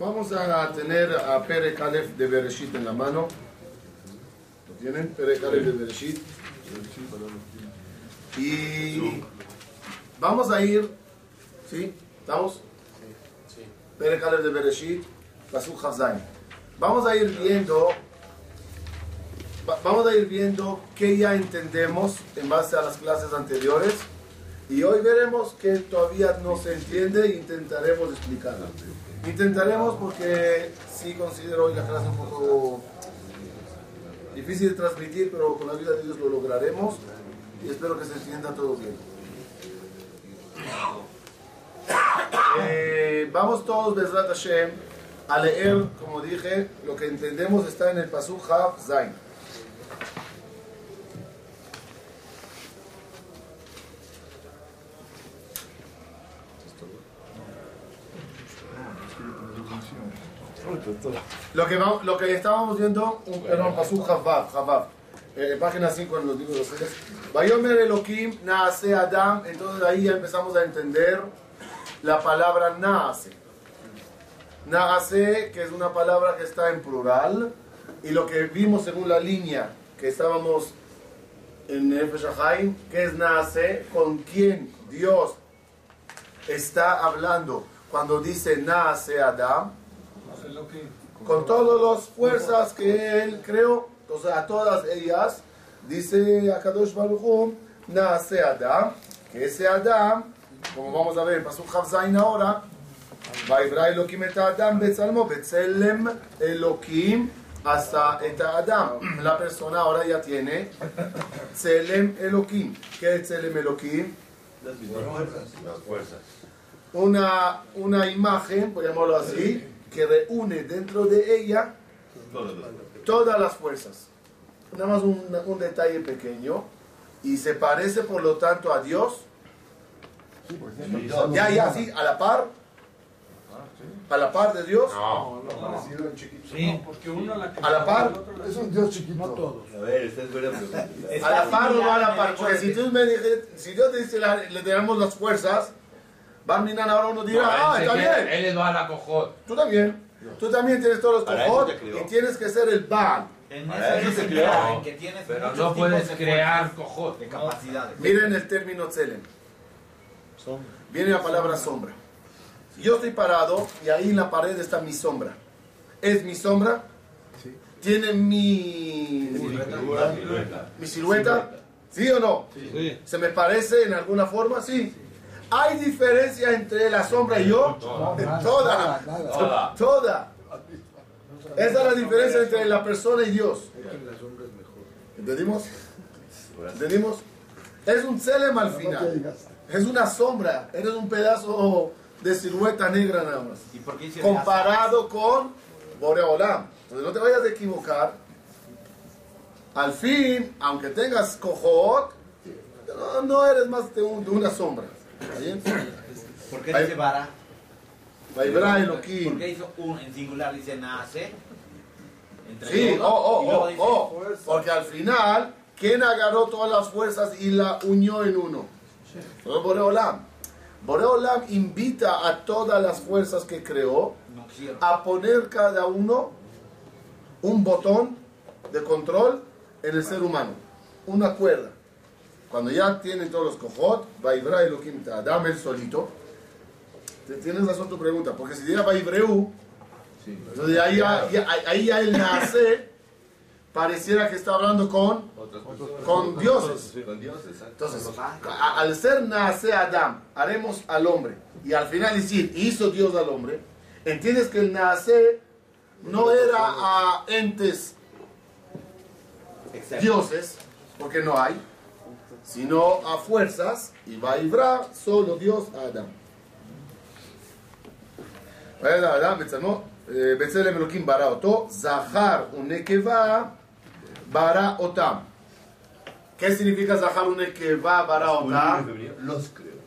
Vamos a tener a Pere Kalef de Bereshit en la mano. ¿Lo tienen? Pere Kalef de Bereshit. Y vamos a ir. ¿Sí? ¿Estamos? Sí. Pere Kalef de Bereshit, Pasuk Hazain. Vamos a ir viendo. va- Vamos a ir viendo qué ya entendemos en base a las clases anteriores. Y hoy veremos que todavía no se entiende e intentaremos explicarlo. Intentaremos porque sí considero hoy la clase un poco difícil de transmitir, pero con la ayuda de Dios lo lograremos y espero que se entienda todo bien. Eh, vamos todos, Bezrat Hashem, a leer, como dije, lo que entendemos está en el Pasuk Hav Zain. Lo que, lo que estábamos viendo, un, perdón, Havav, Havav, eh, página 5 en los libros de los Seres. Vayomer Elohim naase Adam, entonces ahí ya empezamos a entender la palabra naase. Naase, que es una palabra que está en plural, y lo que vimos según la línea que estábamos en Nefesh HaChaim, que es naase, con quién Dios está hablando cuando dice naase Adam, con todas las fuerzas que él creó, o sea, a todas ellas, dice Akadosh Baruch Hu, nace Adam, que ese Adam, como vamos a ver en Pasuk Havzain ahora, ויברא אלוקים את האדם בצלמו, בצלם אלוקים עשה את האדם. La persona ahora ya tiene צלם אלוקים. ¿Qué es צלם אלוקים? Las fuerzas. Una, una imagen, por llamarlo así, que reúne dentro de ella todas las fuerzas. Nada más un, un detalle pequeño. Y se parece, por lo tanto, a Dios. Ya, ya, sí, a la par. A la par de Dios. No. Sí, porque uno la A la par. Es un Dios chiquito. No todos. A ver, esta es buena pregunta. A la par o no a la par. Porque si tú me dices, si Dios te dice, la- le tenemos las fuerzas, Barminan ahora uno dirá, ah, está bien. Él es la cojot. Tú también. Tú también tienes todos los cojot y tienes que ser el Baal. En eso se creó. que tienes Pero no puedes de crear cojot. de capacidades. Miren el término Tselem. Viene la palabra sombra. Yo estoy parado y ahí en la pared está mi sombra. ¿Es mi sombra? ¿Tiene mi, mi silueta? ¿Sí o no? ¿Se me parece en alguna forma? Sí. ¿Hay diferencia entre la sombra y yo? Toda. Nada, nada. Toda. Toda. Esa es la diferencia entre la persona y Dios. ¿Entendimos? ¿Entendimos? Es un Tselem al final. Es una sombra, eres un pedazo de silueta negra nada más. ¿Y por qué dice Comparado con Boreolam. Entonces no te vayas a equivocar. Al fin, aunque tengas cojot, no, no eres más de, un- de una sombra. ¿Está bien? ¿Por qué dice vara? Vaibra ¿Por Elohim. qué hizo un en singular dice nace? Sí, oh, oh, oh, oh. Porque al final, ¿quién agarró todas las fuerzas y la unió en uno? Fue Boreolam. Boreolam invita a todas las fuerzas que creó a poner cada uno un botón de control en el ser humano, una cuerda. Cuando ya tienen todos los cojot, Vaibra Elohim Adam el solito. Te- Tienes razón tu pregunta, porque si diera Vaibreu, entonces ahí ya, ya- ahí ya el nace pareciera que está hablando con, con dioses. Entonces, a- al ser nace Adam, haremos al hombre. Y al final decir, hizo Dios al hombre. Entiendes que el nace no era a entes Exacto. dioses, porque no hay, sino a fuerzas. Y Vaibra, solo Dios a Adam. וידע האדם בצלמו, אה, בצלם אלוקים ברא אותו, זכר ונקבה ברא אותם. ¿Qué significa Zahar Unekeva bara otam? Los creo.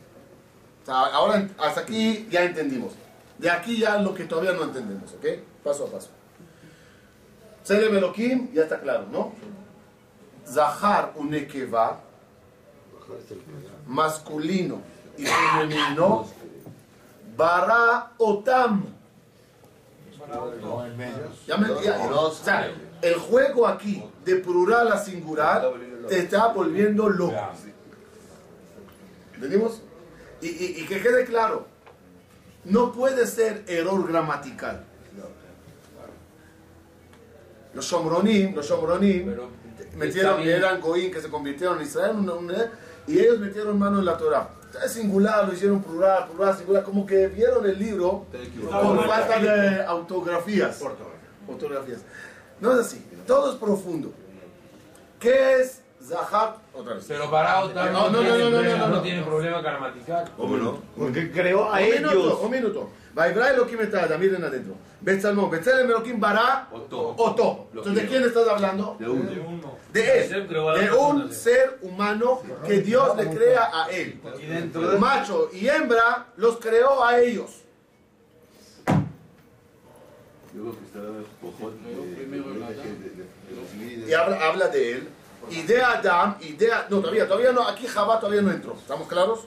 O sea, ahora hasta aquí ya entendimos. De aquí ya lo que todavía no entendemos, ¿ok? Paso a paso. Tselem Elohim, ya está claro, ¿no? Zahar Unekeva, masculino y femenino, bara otam. Ya me- ya- o sea, el juego aquí de plural a singular te está volviendo loco. ¿Entendimos? Y, y- y que quede claro, no puede ser error gramatical. Los Shomronim, los Shomronim metieron, eran Goín que se convirtieron en Israel, un- un- y ellos metieron mano en la Torah. Es singular, lo hicieron plural, plural, singular, como que vieron el libro por falta de autografías. Ortografías. No es así, todo es profundo. ¿Qué es Zahar? Otra vez. Pero Barao también No, no, no, no, no, no, no. tiene problema gramatical. ¿Cómo no? Porque creó a un minuto, ellos. un minuto. Vaibra Elohim etada, miren adentro. Betzalmón, Betzelem Elohim bara Oto. Oto. Entonces, ¿de quién estás hablando? De uno. De él. creó a las De un ser humano que Dios le crea a él. Y dentro de Macho y hembra los creó a ellos. Yo creo que está de, de, de, de- de los líderes. Y habla, habla de él. Y de Adam, y de... No, todavía, todavía no. Aquí Jabá todavía no entró. ¿Estamos claros?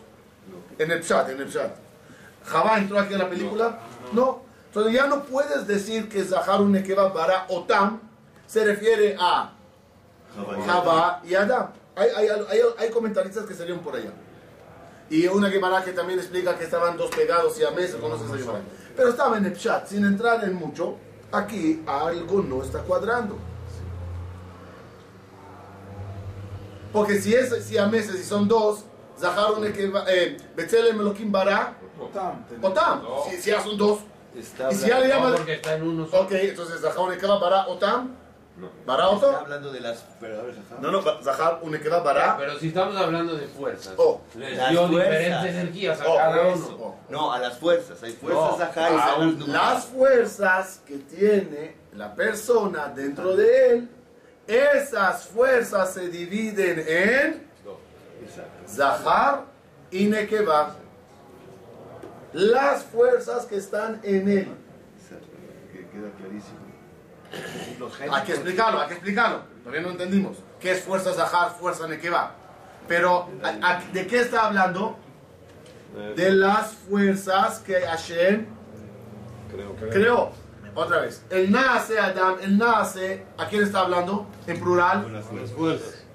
En el chat, en el chat. ¿Jabá entró aquí en la película? No. Entonces ya no puedes decir que Zahar un Nekeba para Otam se refiere a Jabá y Adam. Hay, hay, hay, hay comentaristas que salieron por allá. Y una Gemara que también explica que estaban dos pegados y a meses, conoces Gemara. Pero estaba en el chat, sin entrar en mucho. Aquí algo no está cuadrando. Porque si es si a meses y son dos, Zahar un Nekeba, eh, Betzelem Elohim Bara, Otam. Si, si ya son dos. Está Y si ya le No, llaman. porque está en uno solo. Ok, entonces Zahar un Nekeba Bara, Otam. No. Bara Está Oto. hablando de las verdades ajá. No, no, Zahar un Nekeba Bara. Pero si estamos hablando de fuerzas, Oh. les Las dio fuerzas. diferentes energías a Oh, cada uno. No, a las fuerzas. Hay fuerzas No, ajá y las fuerzas que tiene la persona dentro de él, esas fuerzas se dividen en. Zahar y Nekeba. Las fuerzas que están en él. Queda clarísimo. Hay que explicarlo, hay que explicarlo. Todavía no entendimos. ¿Qué es fuerza Zahar, fuerza Nekeba? Pero, ¿a- a- ¿de qué está hablando? De las fuerzas que Hashem creó. Otra vez. El nace Adam, el nace, ¿a quién está hablando? En plural.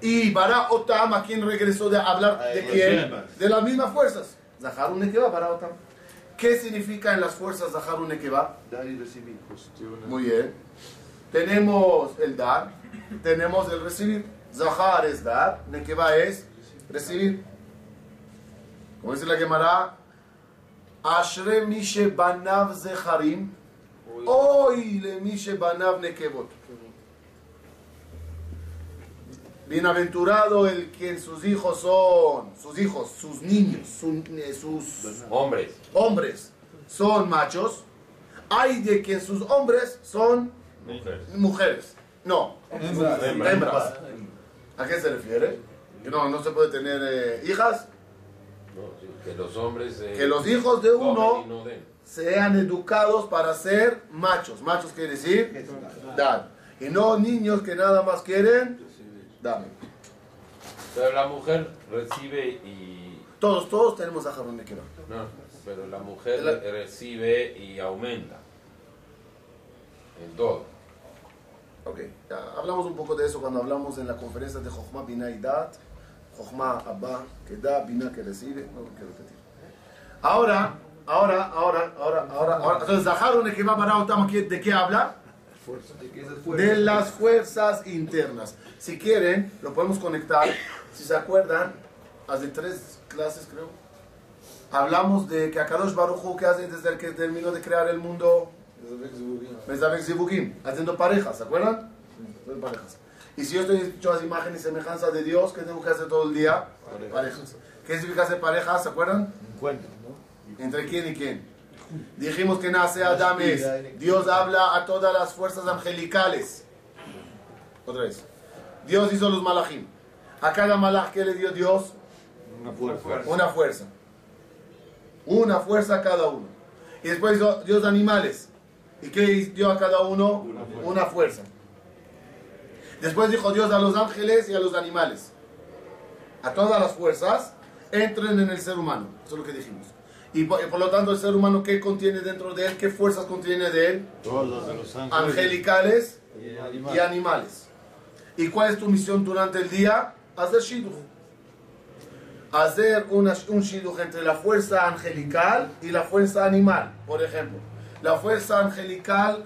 Y Bara Otam, ¿a quién regresó de hablar? ¿De quién? De las mismas fuerzas. Zahar un Nekeba, Bara Otam. ¿Qué significa en las fuerzas Zahar un Nekeba? Dar y recibir. Muy bien. Tenemos el dar, tenemos el recibir. Zahar es dar, Nekeba es recibir. Como dice la Gemara, Ashre mishe banav zeharim, hoy le mishe banav nekebot. Bienaventurado el quien sus hijos son, sus hijos, sus niños, su- eh, sus Hombres. hombres son machos, hay de quien sus hombres son Mujeres. mujeres. No, Hembras. hembras. ¿A qué se refiere? Que no, no se puede tener eh, hijas, No, sí, que los hombres. eh, que los hijos de uno no den. Sean educados para ser machos. Machos quiere decir dar. Y no niños que nada más quieren dar. Pero la mujer recibe y. Todos, todos tenemos a Jarón de. No, pero la mujer La- recibe y aumenta. En todo. Ok, ya hablamos un poco de eso cuando hablamos en la conferencia de Jochma Bina y Dat. Jochma Abba, que da, Bina que recibe. No lo quiero repetir. Ahora, ahora, ahora, ahora, ahora, ahora. Entonces, Zahar que va para Otam, ¿de qué habla? De las fuerzas internas. Si quieren, lo podemos conectar. Si se acuerdan, hace tres clases creo, hablamos de que Akadosh Baruj que hace desde el que terminó de crear el mundo, haciendo parejas, ¿se acuerdan? Haciendo parejas. Y si yo estoy hecho a imagen y semejanza de Dios, ¿qué tengo que hacer todo el día? Parejas. ¿Qué significa hacer parejas? ¿Se acuerdan? Encuentro, ¿no? ¿Entre quién y quién? Dijimos que nace Adán es. Dios habla a todas las fuerzas angelicales. Otra vez. Dios hizo los malachim. A cada malach que le dio Dios Una fuerza. una fuerza. Una fuerza a cada uno. Y después hizo Dios animales. ¿Y qué dio a cada uno? Una fuerza. Después dijo Dios a los ángeles y a los animales. A todas las fuerzas entren en el ser humano. Eso es lo que dijimos. Y por, y por lo tanto el ser humano, ¿qué contiene dentro de él? ¿Qué fuerzas contiene de él? Todos los de los ángeles. Angelicales Y y animales. ¿Y cuál es tu misión durante el día? Hacer shidduch. Hacer una- un shidduch entre la fuerza angelical y la fuerza animal. Por ejemplo, la fuerza angelical,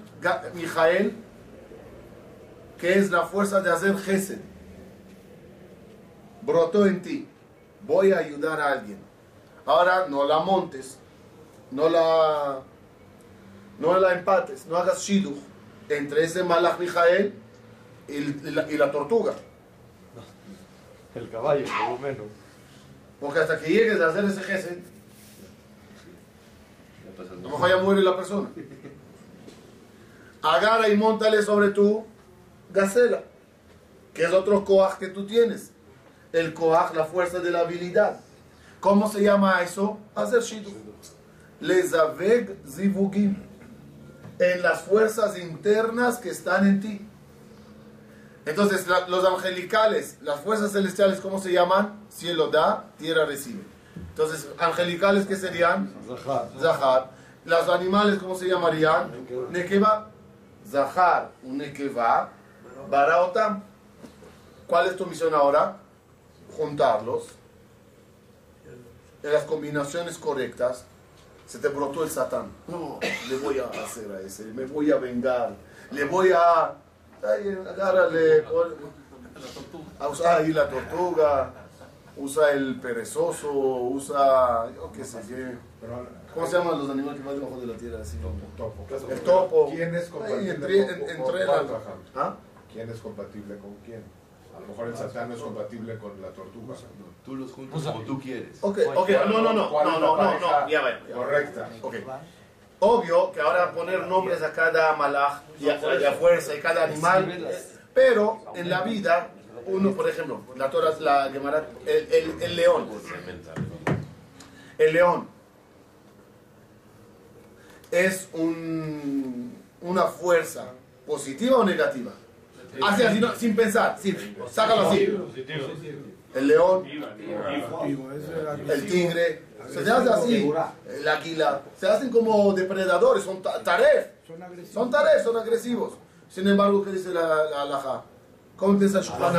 Mijael, que es la fuerza de hacer gesed, brotó en ti. Voy a ayudar a alguien. Ahora no la montes, no la, no la empates, no hagas shidduch entre ese malach Mijael y, y la, y la tortuga. El caballo, por lo menos. Porque hasta que llegues a hacer ese pasa a lo mejor ya muere la persona. Agarra y montale sobre tu gacela, que es otro coaj que tú tienes. El coaj, la fuerza de la habilidad. ¿Cómo se llama eso? Hacer shidduch. Lezaveg zivugim. En las fuerzas internas que están en ti. Entonces, la- los angelicales, las fuerzas celestiales, ¿cómo se llaman? Cielo da, tierra recibe. Entonces, angelicales, ¿qué serían? Zahar. Zahar. Los animales, ¿cómo se llamarían? Nekeva. Zahar, un Nekeva. Baraotam. ¿Cuál es tu misión ahora? Juntarlos. En las combinaciones correctas. Se te brotó el satán. No, le voy a hacer a ese. Me voy a vengar. Le voy a. Ay, agárrale. a usar ahí la tortuga. Usa el perezoso. Usa. Yo qué sé qué. ¿Cómo se llaman los animales que van debajo de la tierra? Así? Topo. El topo. ¿Quién es Ay, compatible entre- con- en- con- entre con la- Abraham? ¿Ah? ¿Quién es compatible con quién? A lo mejor el satán no es compatible con la tortuga. Tú los juntas como tú quieres. Ok, ok, no, no, no, ¿Cuál no, no, la no, no, ya va. Correcta. Ok. Obvio que ahora poner nombres a cada malaj y a, y a fuerza y cada animal, pero en la vida, uno, por ejemplo, la Torah, la Gemara, el, el, el león, el león es un, una fuerza positiva o negativa. Así, así, no, sin pensar. Sí, sácalo así. El león, el tigre, se hace así, el águila. Se hacen como depredadores, son taref. Son taref, son agresivos. Sin embargo, ¿qué dice la, la, la ja? ¿Cómo empieza Shulchan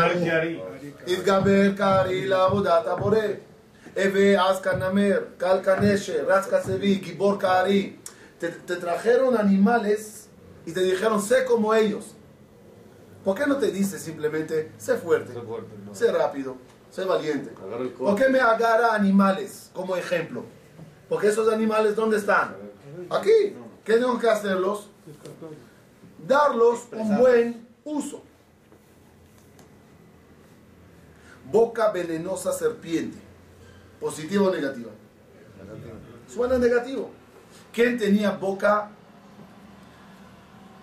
kari la bodata bore. Eve askanamer, kalkaneshe, raskasevi, gibor kari. Te trajeron animales y te dijeron, sé como ellos. ¿Por qué no te dice simplemente, sé fuerte, Sé fuerte, ¿no? sé rápido, sé valiente? ¿Por qué me agarra animales como ejemplo? Porque esos animales, ¿dónde están? Aquí. ¿Qué tengo que hacerlos? Darlos un buen uso. Boca venenosa serpiente. ¿Positiva o negativa? Suena negativo. ¿Quién tenía boca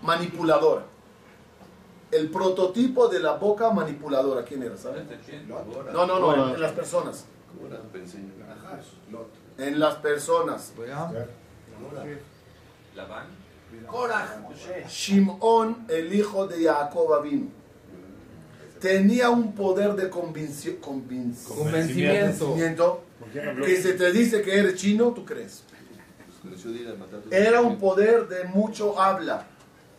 manipuladora? El prototipo de la boca manipuladora, ¿quién era? ¿Sabes? No, no, no, en, en las personas. En las personas. Shimón, el hijo de Jacob vino. Tenía un poder de convinc- Convencimiento. convencimiento que si te dice que eres chino, tú crees. Tus- Era un poder de mucho habla.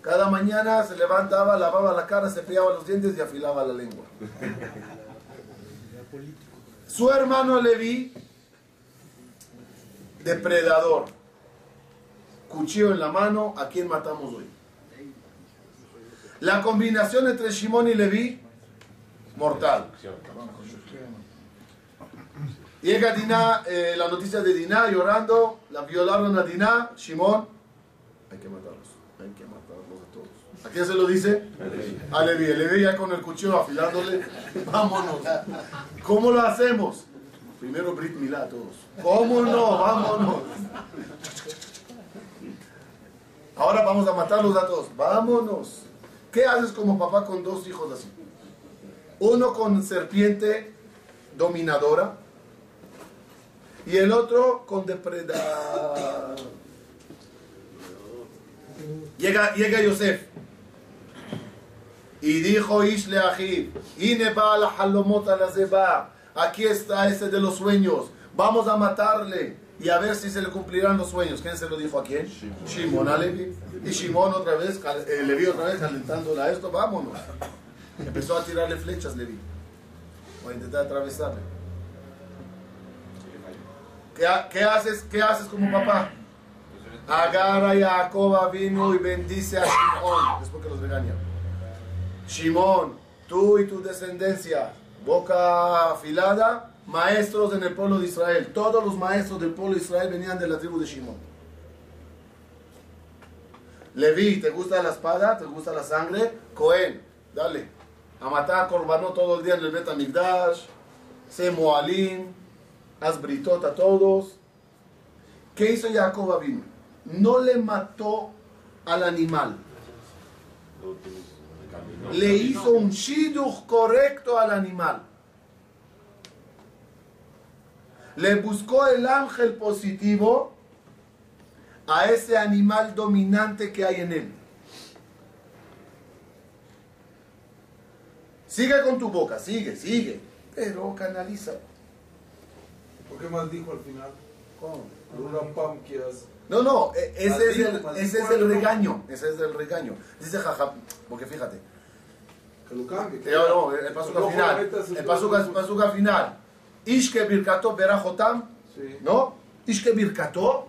Cada mañana se levantaba, lavaba la cara, se cepillaba los dientes y afilaba la lengua. Su hermano Levi, depredador. Cuchillo en la mano, ¿a quién matamos hoy? La combinación entre Shimón y Levi, mortal. Llega Diná, eh, la noticia de Diná llorando, la violaron a Diná, Shimón, hay que matarlos a todos. ¿A quién se lo dice? A Levi. A Levi ya con el cuchillo afilándole, vámonos. ¿Cómo lo hacemos? Primero Brit Milá a todos. ¿Cómo no? Vámonos. Ahora vamos a matarlos a todos. Vámonos. ¿Qué haces como papá con dos hijos así? Uno con serpiente dominadora y el otro con depredador. Llega, llega Yosef y dijo Ishle Aji, Ine la halomot alazeba. Aquí está ese de los sueños. Vamos a matarle. y a ver si se le cumplirán los sueños. ¿Quién se lo dijo a quién? Shimon a Levi. Y Shimon otra vez, eh, Levi otra vez calentándola a esto, vámonos. Empezó a tirarle flechas Levi. O a intentar atravesarle. ¿Qué, qué haces, ¿Qué haces como papá? Agarra a Jacob vino y bendice a Shimon. Después que los regaña. Shimon, tú y tu descendencia, boca afilada, maestros en el pueblo de Israel. Todos los maestros del pueblo de Israel venían de la tribu de Shimon. Leví, ¿te gusta la espada? ¿Te gusta la sangre? Cohen, dale. A matar corbanó todo el día en el Bet Amigdash. Sé Moalim. Britot a todos. ¿Qué hizo Jacob Abin? No le mató al animal. Le hizo un shidduch correcto al animal. Le buscó el ángel positivo a ese animal dominante que hay en él. Sigue con tu boca, sigue, sigue, pero canaliza. ¿Por qué maldijo al final? ¿Cómo? No, no, e- ese es, el, ese es el regaño, ese es el regaño. Dice jaja, porque fíjate, lo cambie. que yo no, el pasuca final, el pasuca, final. Ishke birkato berajotam. ¿no? Ishke birkato.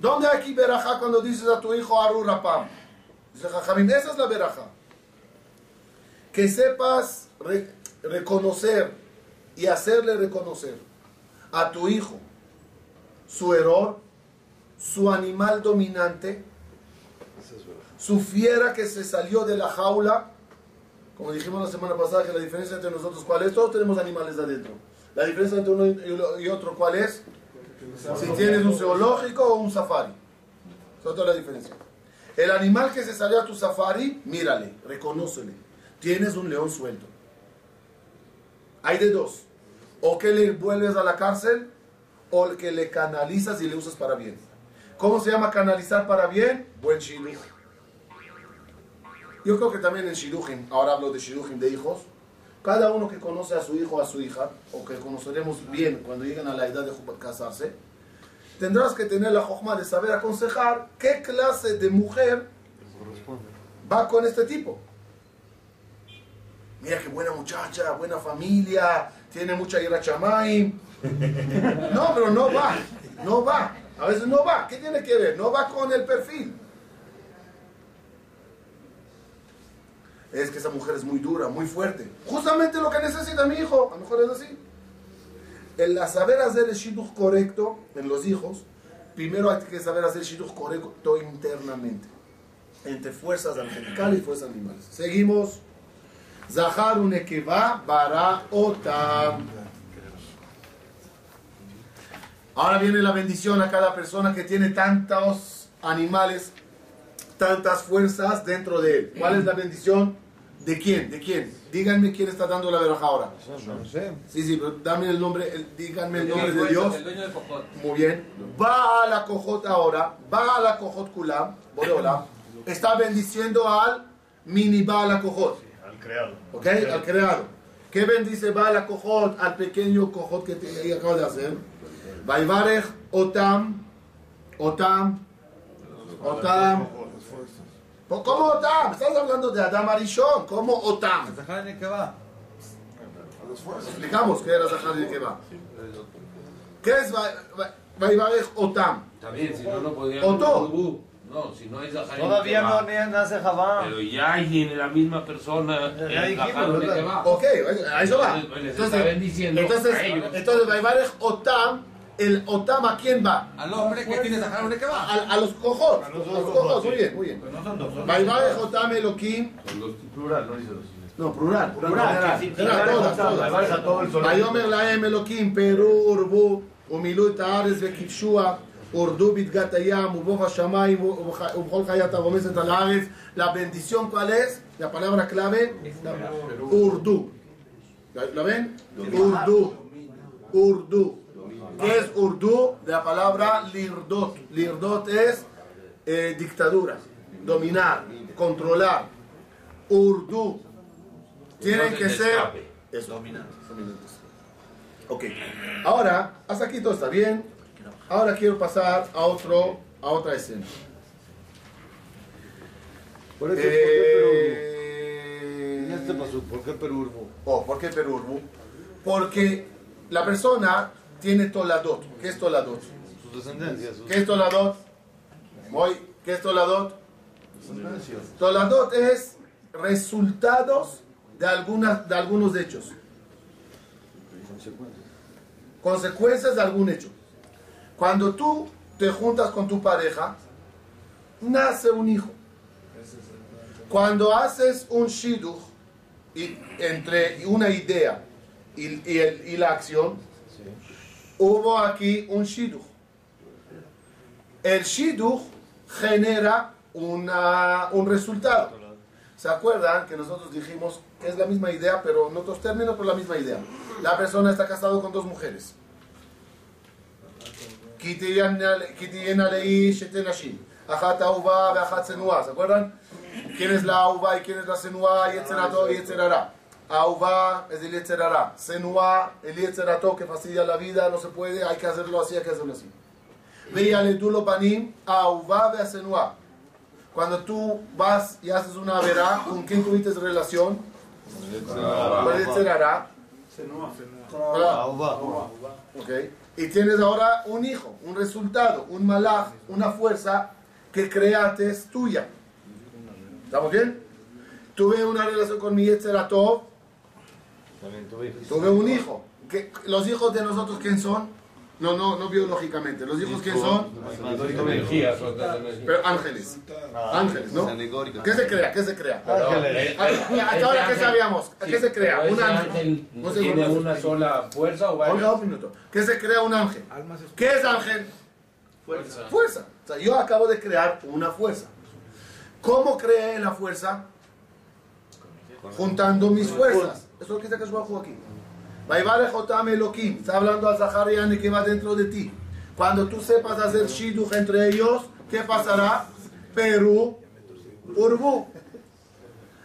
¿Dónde aquí beraja cuando dices a tu hijo Aru Rapam? Dice Jajamim, esa es la beraja. Que sepas re- reconocer y hacerle reconocer a tu hijo su error, su animal dominante, su fiera que se salió de la jaula, como dijimos la semana pasada, que la diferencia entre nosotros, ¿cuál es? Todos tenemos animales adentro. La diferencia entre uno y- otro, ¿cuál es? Si tienes un zoológico o un safari. Esa es la diferencia. El animal que se salió a tu safari, mírale, reconócele. Tienes un león suelto. Hay de dos. O que le vuelves a la cárcel, o el que le canalizas y le usas para bien. ¿Cómo se llama canalizar para bien? Buen shidduch. Yo creo que también en shidduchim, ahora hablo de shidduchim de hijos, cada uno que conoce a su hijo o a su hija, o que conoceremos bien cuando lleguen a la edad de casarse, tendrás que tener la jojma de saber aconsejar qué clase de mujer va con este tipo. Mira qué buena muchacha, buena familia, tiene mucha ira chamaim. No, pero no va, no va. A veces no va. ¿Qué tiene que ver? No va con el perfil. Es que esa mujer es muy dura, muy fuerte. Justamente lo que necesita mi hijo. A lo mejor es así. El saber hacer el shidduch correcto en los hijos, primero hay que saber hacer el shidduch correcto internamente. Entre fuerzas angelicales y fuerzas animales. Seguimos. Zahar unekeva bara otam. Ahora viene la bendición a cada persona que tiene tantos animales, tantas fuerzas dentro de él. ¿Cuál es la bendición? ¿De quién? ¿De quién? Díganme quién está dando la verja ahora. No sé. Sí, sí, pero dame el nombre, el- díganme el nombre de El Dios. dueño de Cojot. Muy bien. Va a la cojot ahora, va a la cojot kulam, Boreolam, está bendiciendo al mini va a la cojot. Al creado. ¿Ok? Al creado. ¿Qué bendice va a la cojot al pequeño cojot que te, que acaba de hacer? Vaivarech Otam, Otam, Otam. ¿Cómo Otam? Estás hablando de Adam Arishon. ¿Cómo Otam? Zahar Nekeva. Explicamos qué era Zahar y qué va. ¿Qué es Va- Va- Vaivarech Otam? Está bien, si no, no podía Otó. No, si no hay Zaharín. Todavía no ni- nace Javá. Pero ya hay en la misma persona. Ya el dijimos, Zahar que. Ok, a eso va. Entonces, Entonces, entonces, Vaivarech Otam, el Otam a quién va? Al hombre que tiene Zahar Nekeva. A, a los cojot. A los cojot, muy bien, muy bien. Pero no son dos. son Vaivarech Otam Elohim. Son los Plural, no dice los No, plural. Plural, sí, sí, General, todas, todas. Vaivarech a todo el sol. ויאמר להם אלוקים פרו ורבו ומילאו את הארץ וכבשוה ורדו בדגת הים ובוך השמיים ובח- ובכל חיית הרומסת על הארץ. La bendición cuál es? La palabra clave. La- Urdu. ¿Qué es Urdu? De la palabra lirdot. Lirdot es eh, dictadura, dominar, controlar. Urdu. Tienen que ser eso. Dominantes. Ok. Ahora, hasta aquí todo está bien. Ahora quiero pasar a, otro, a otra escena. Por eso, ¿por qué Perú? Eh, este ¿por qué Perú? Oh, ¿por qué Perurbu? Porque la persona tiene toladot. ¿Qué es toladot? Sus descendencias, sus ¿Qué es toladot? Voy. ¿Qué es toladot? Toladot es resultados de, algunas, de algunos hechos. Consecuencias. Consecuencias de algún hecho. Cuando tú te juntas con tu pareja, nace un hijo. Cuando haces un shidduch y, entre una idea y, y el- y la acción, hubo aquí un shiduch. El shiduch genera una, un resultado. ¿Se acuerdan que nosotros dijimos que es la misma idea, pero en otros términos, pero la misma idea? La persona está casado con dos mujeres. ¿Se acuerdan? ¿Quién es la uva y quién es la senua y etcétera, y etcétera? Ahuva es el Yetzerara. Senua, el Yetzerato que fastidia la vida, no se puede, hay que hacerlo así, hay que hacerlo así. Veíale tú lo panim, ahuva ve senua. Cuando tú vas y haces una verá, ¿con quién tuviste relación? Con el Yetzerara. Hola. Ahuva. ¿ok? Y tienes ahora un hijo, un resultado, un malaj, una fuerza que creaste es tuya. ¿Estamos bien? Tuve una relación con mi Yetzeratov, También tuve hijos. tuve un hijo. ¿Qué- ¿Los hijos de nosotros quién son? No, no, no biológicamente. ¿Los hijos quién son? Pero ángeles. Ángeles, ¿no? ¿Qué se crea? ¿Qué se crea? Ángeles. Hasta ahora, ¿qué sabíamos? ¿A qué se crea? Un ángel. ¿Tiene una sola fuerza o varias? un minuto. ¿Qué se crea un ángel? Almas ¿Qué es ángel? Fuerza. Fuerza. O sea, yo acabo de crear una fuerza. ¿Cómo creé la fuerza? Juntando mis fuerzas. Eso es lo que dice aquí. Vaivare Jotam Elohim. Está hablando a Zahariani que va dentro de ti. Cuando tú sepas hacer shidduch entre ellos, ¿qué pasará? Perú, Urbu.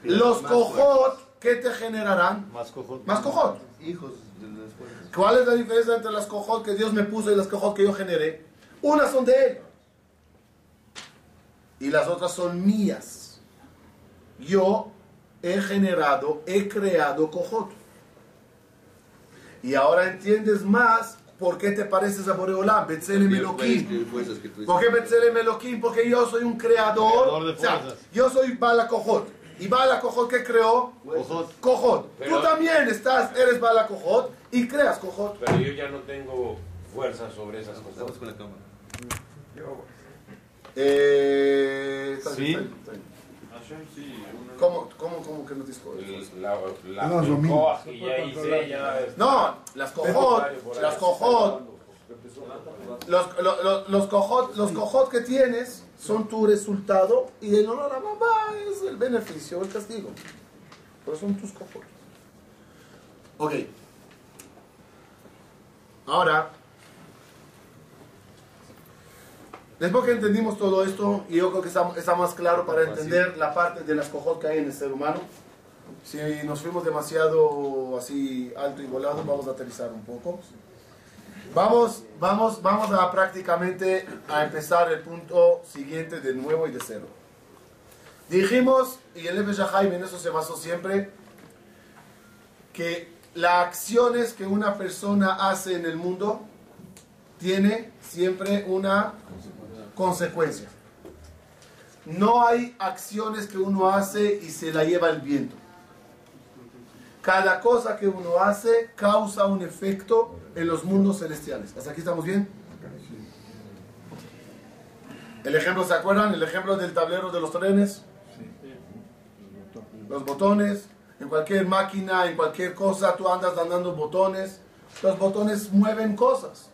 Los cojot, ¿qué te generarán? Más cojón. Más cojot. Hijos de las fuerzas. ¿Cuál es la diferencia entre las cojot que Dios me puso y las cojot que yo generé? Unas son de Él. Y las otras son mías. Yo he generado, he creado cojot. Y ahora entiendes más por qué te pareces a Boreolam, Betzelem Elohim. ¿Por qué Betzelem Elohim? Porque yo soy un creador. Creador de o sea, fuerzas. yo soy Bala Cojot. Y Bala Cojot que creó Cojot. Cojot. Pero- Tú también estás, eres Bala Cojot y creas Cojot. Pero yo ya no tengo fuerza sobre esas Estamos cosas. con la cámara. Eh, está Sí. bien, ¿Cómo, cómo, cómo que no te La, la, No, el domina. coaj y ya hice, ya es- No, las cojot, las cojot, los, lo- lo- los cojot, los cojot que tienes son tu resultado y el honor a mamá es el beneficio el castigo. Pero son tus cojot. Ok. Ahora, después que entendimos todo esto, y yo creo que está, está más claro para entender la parte de las cojot que hay en el ser humano, si nos fuimos demasiado así alto y volado, vamos a aterrizar un poco. Vamos, vamos, vamos a prácticamente a empezar el punto siguiente de nuevo y de cero. Dijimos, y el Haim en eso se basó siempre, que las acciones que una persona hace en el mundo tiene siempre una consecuencia. No hay acciones que uno hace y se la lleva el viento. Cada cosa que uno hace causa un efecto en los mundos celestiales. ¿Hasta aquí estamos bien? El ejemplo, ¿se acuerdan? El ejemplo del tablero de los trenes. Los botones. En cualquier máquina, en cualquier cosa, tú andas dando botones. Los botones mueven cosas.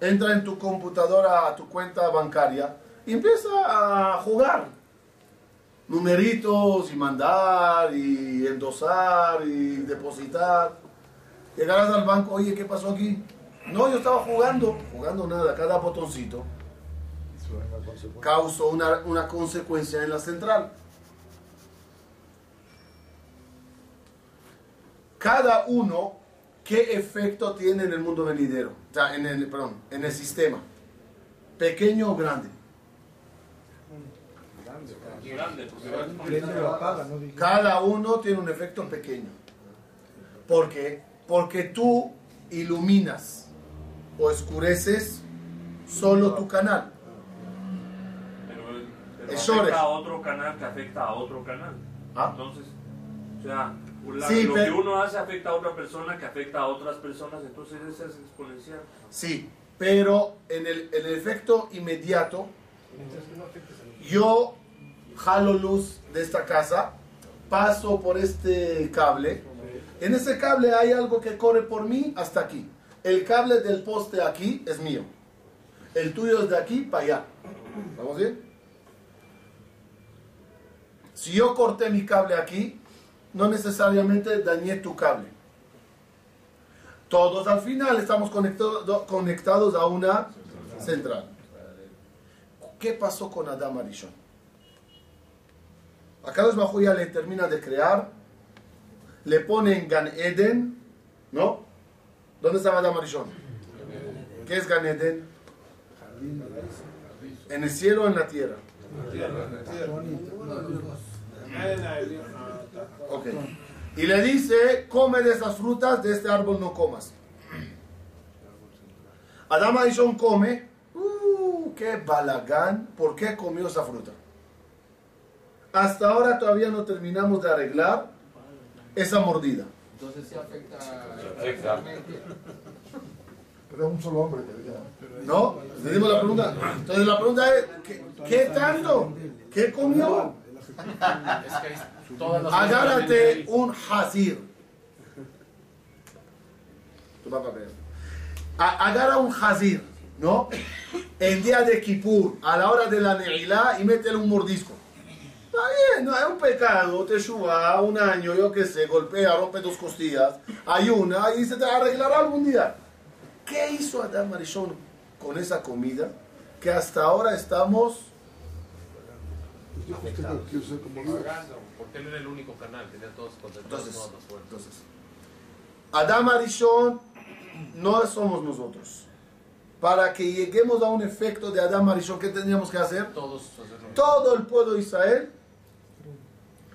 Entra en tu computadora a tu cuenta bancaria y empieza a jugar numeritos y mandar y endosar y depositar. Llegarás al banco, oye, ¿qué pasó aquí? No, yo estaba jugando, jugando nada, cada botoncito causó una, una consecuencia en la central. Cada uno ¿qué efecto tiene en el mundo venidero? O sea, en el, perdón, en el sistema. ¿Pequeño o grande? Cada uno tiene un efecto pequeño. ¿Por qué? Porque tú iluminas o escureces solo tu canal. Pero, pero afecta a otro canal que afecta a otro canal. ¿Ah? Entonces, o sea, la- Sí, lo pero- que uno hace afecta a otra persona que afecta a otras personas, entonces ese es exponencial. Sí, pero en el, en el efecto inmediato, yo jalo luz de esta casa, paso por este cable. En ese cable hay algo que corre por mí hasta aquí. El cable del poste aquí es mío. El tuyo es de aquí para allá. ¿Vamos bien? Si yo corté mi cable aquí, no necesariamente dañé tu cable. Todos al final estamos conectado- conectados a una central. ¿Qué pasó con Adam Arishon? Acá los bajo ya le termina de crear, le ponen Gan Eden, ¿no? ¿Dónde estaba Adam Arishon? ¿Qué es Gan Eden? ¿En el cielo o en la tierra? Ok. Y le dice, come de esas frutas, de este árbol no comas. Adama Arishon come, uh, qué balagán, ¿por qué comió esa fruta? Hasta ahora todavía no terminamos de arreglar esa mordida. Entonces se afecta. afecta. Pero es un solo hombre. ¿No? Le dimos la pregunta. Entonces la pregunta es, ¿qué, qué tanto? ¿Qué comió? Es que Agárrate un hazir. Papá ve. A- Agarra un hazir, ¿no? El día de Kippur, a la hora de la Neilá, y métele un mordisco. Está bien, no es un pecado, te suba un año, yo qué sé, golpea, rompe dos costillas, ayuna y se te arreglará algún día. ¿Qué hizo Adam Arishon con esa comida que hasta ahora estamos Que quiero ser como porque él era el único canal, tenía todos concentrados Entonces, fuerzas. Entonces, Adam Arishon no somos nosotros. Para que lleguemos a un efecto de Adam Arishon, ¿qué tendríamos que hacer? Todos. Todo el pueblo de Israel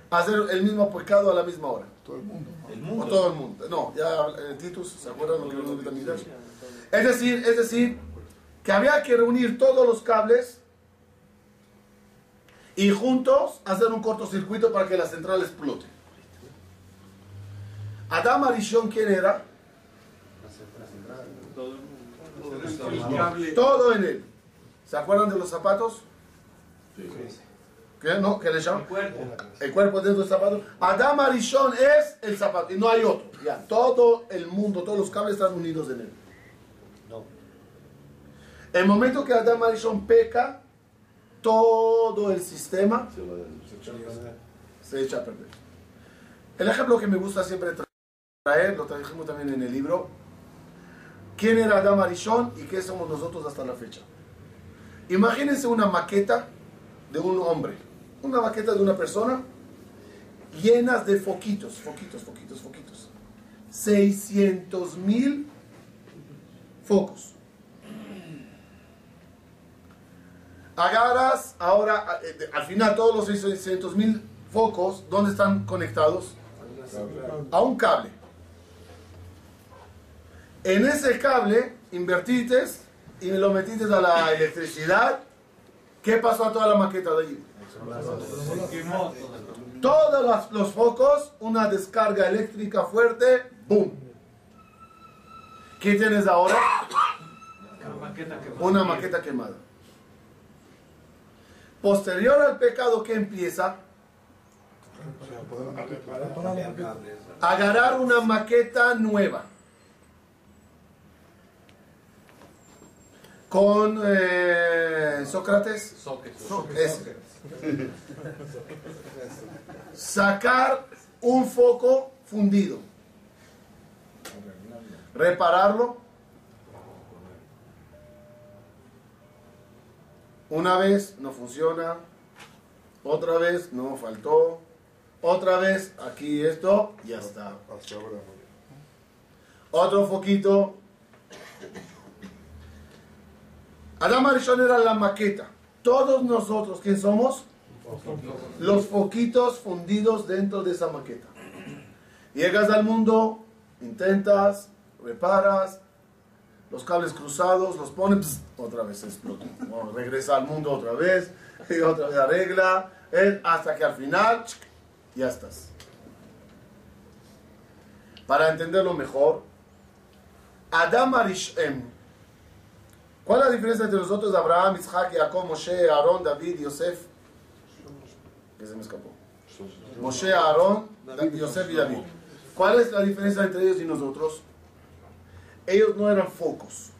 hacer el mismo pecado a la misma hora. Todo el mundo. O todo el mundo. No, ya eh, Titus, ¿se acuerdan lo que vimos en Betamigdash? Es decir, es decir, que había que reunir todos los cables y juntos hacer un cortocircuito para que la central explote. Adam Arishon, ¿quién era? Todo en él. ¿Se acuerdan de los zapatos? ¿Qué? ¿No? ¿Qué le llaman? El cuerpo dentro del zapato. Adam Arishon es el zapato y no hay otro. Ya, todo el mundo, todos los cables están unidos en él. El momento que Adam Arishon peca, todo el sistema se echa a perder. El ejemplo que me gusta siempre traer, lo trajimos también en el libro, quién era Adam Arishon y qué somos nosotros hasta la fecha. Imagínense una maqueta de un hombre, una maqueta de una persona llenas de foquitos, foquitos, foquitos, foquitos. 600 mil focos. Agarras ahora, eh, al final todos los 600 mil focos, ¿dónde están conectados? A un cable. En ese cable invertiste y lo metiste a la electricidad. ¿Qué pasó a toda la maqueta de allí? Todos los, los focos, una descarga eléctrica fuerte, ¡boom! ¿Qué tienes ahora? Una maqueta quemada. Posterior al pecado que empieza, agarrar una maqueta nueva. Con eh, Sócrates. Sacar un foco fundido. Repararlo. Una vez no funciona. Otra vez no faltó. Otra vez aquí esto. Ya está. Otro foquito. Adam Arishon era la maqueta. Todos nosotros, ¿quién somos? Los foquitos fundidos dentro de esa maqueta. Llegas al mundo, intentas, reparas, los cables cruzados, los pones, pss, otra vez explota. Regresa al mundo otra vez, y otra vez arregla, hasta que al final, ya estás. Para entenderlo mejor, Adam Arishem, ¿cuál es la diferencia entre nosotros, Abraham, Isaac, Jacob, Moshe, Aarón, David, Yosef? Que se me escapó. Moshe, Aarón, Yosef y David. ¿Cuál es la diferencia entre ellos y nosotros? Ellos no eran focos.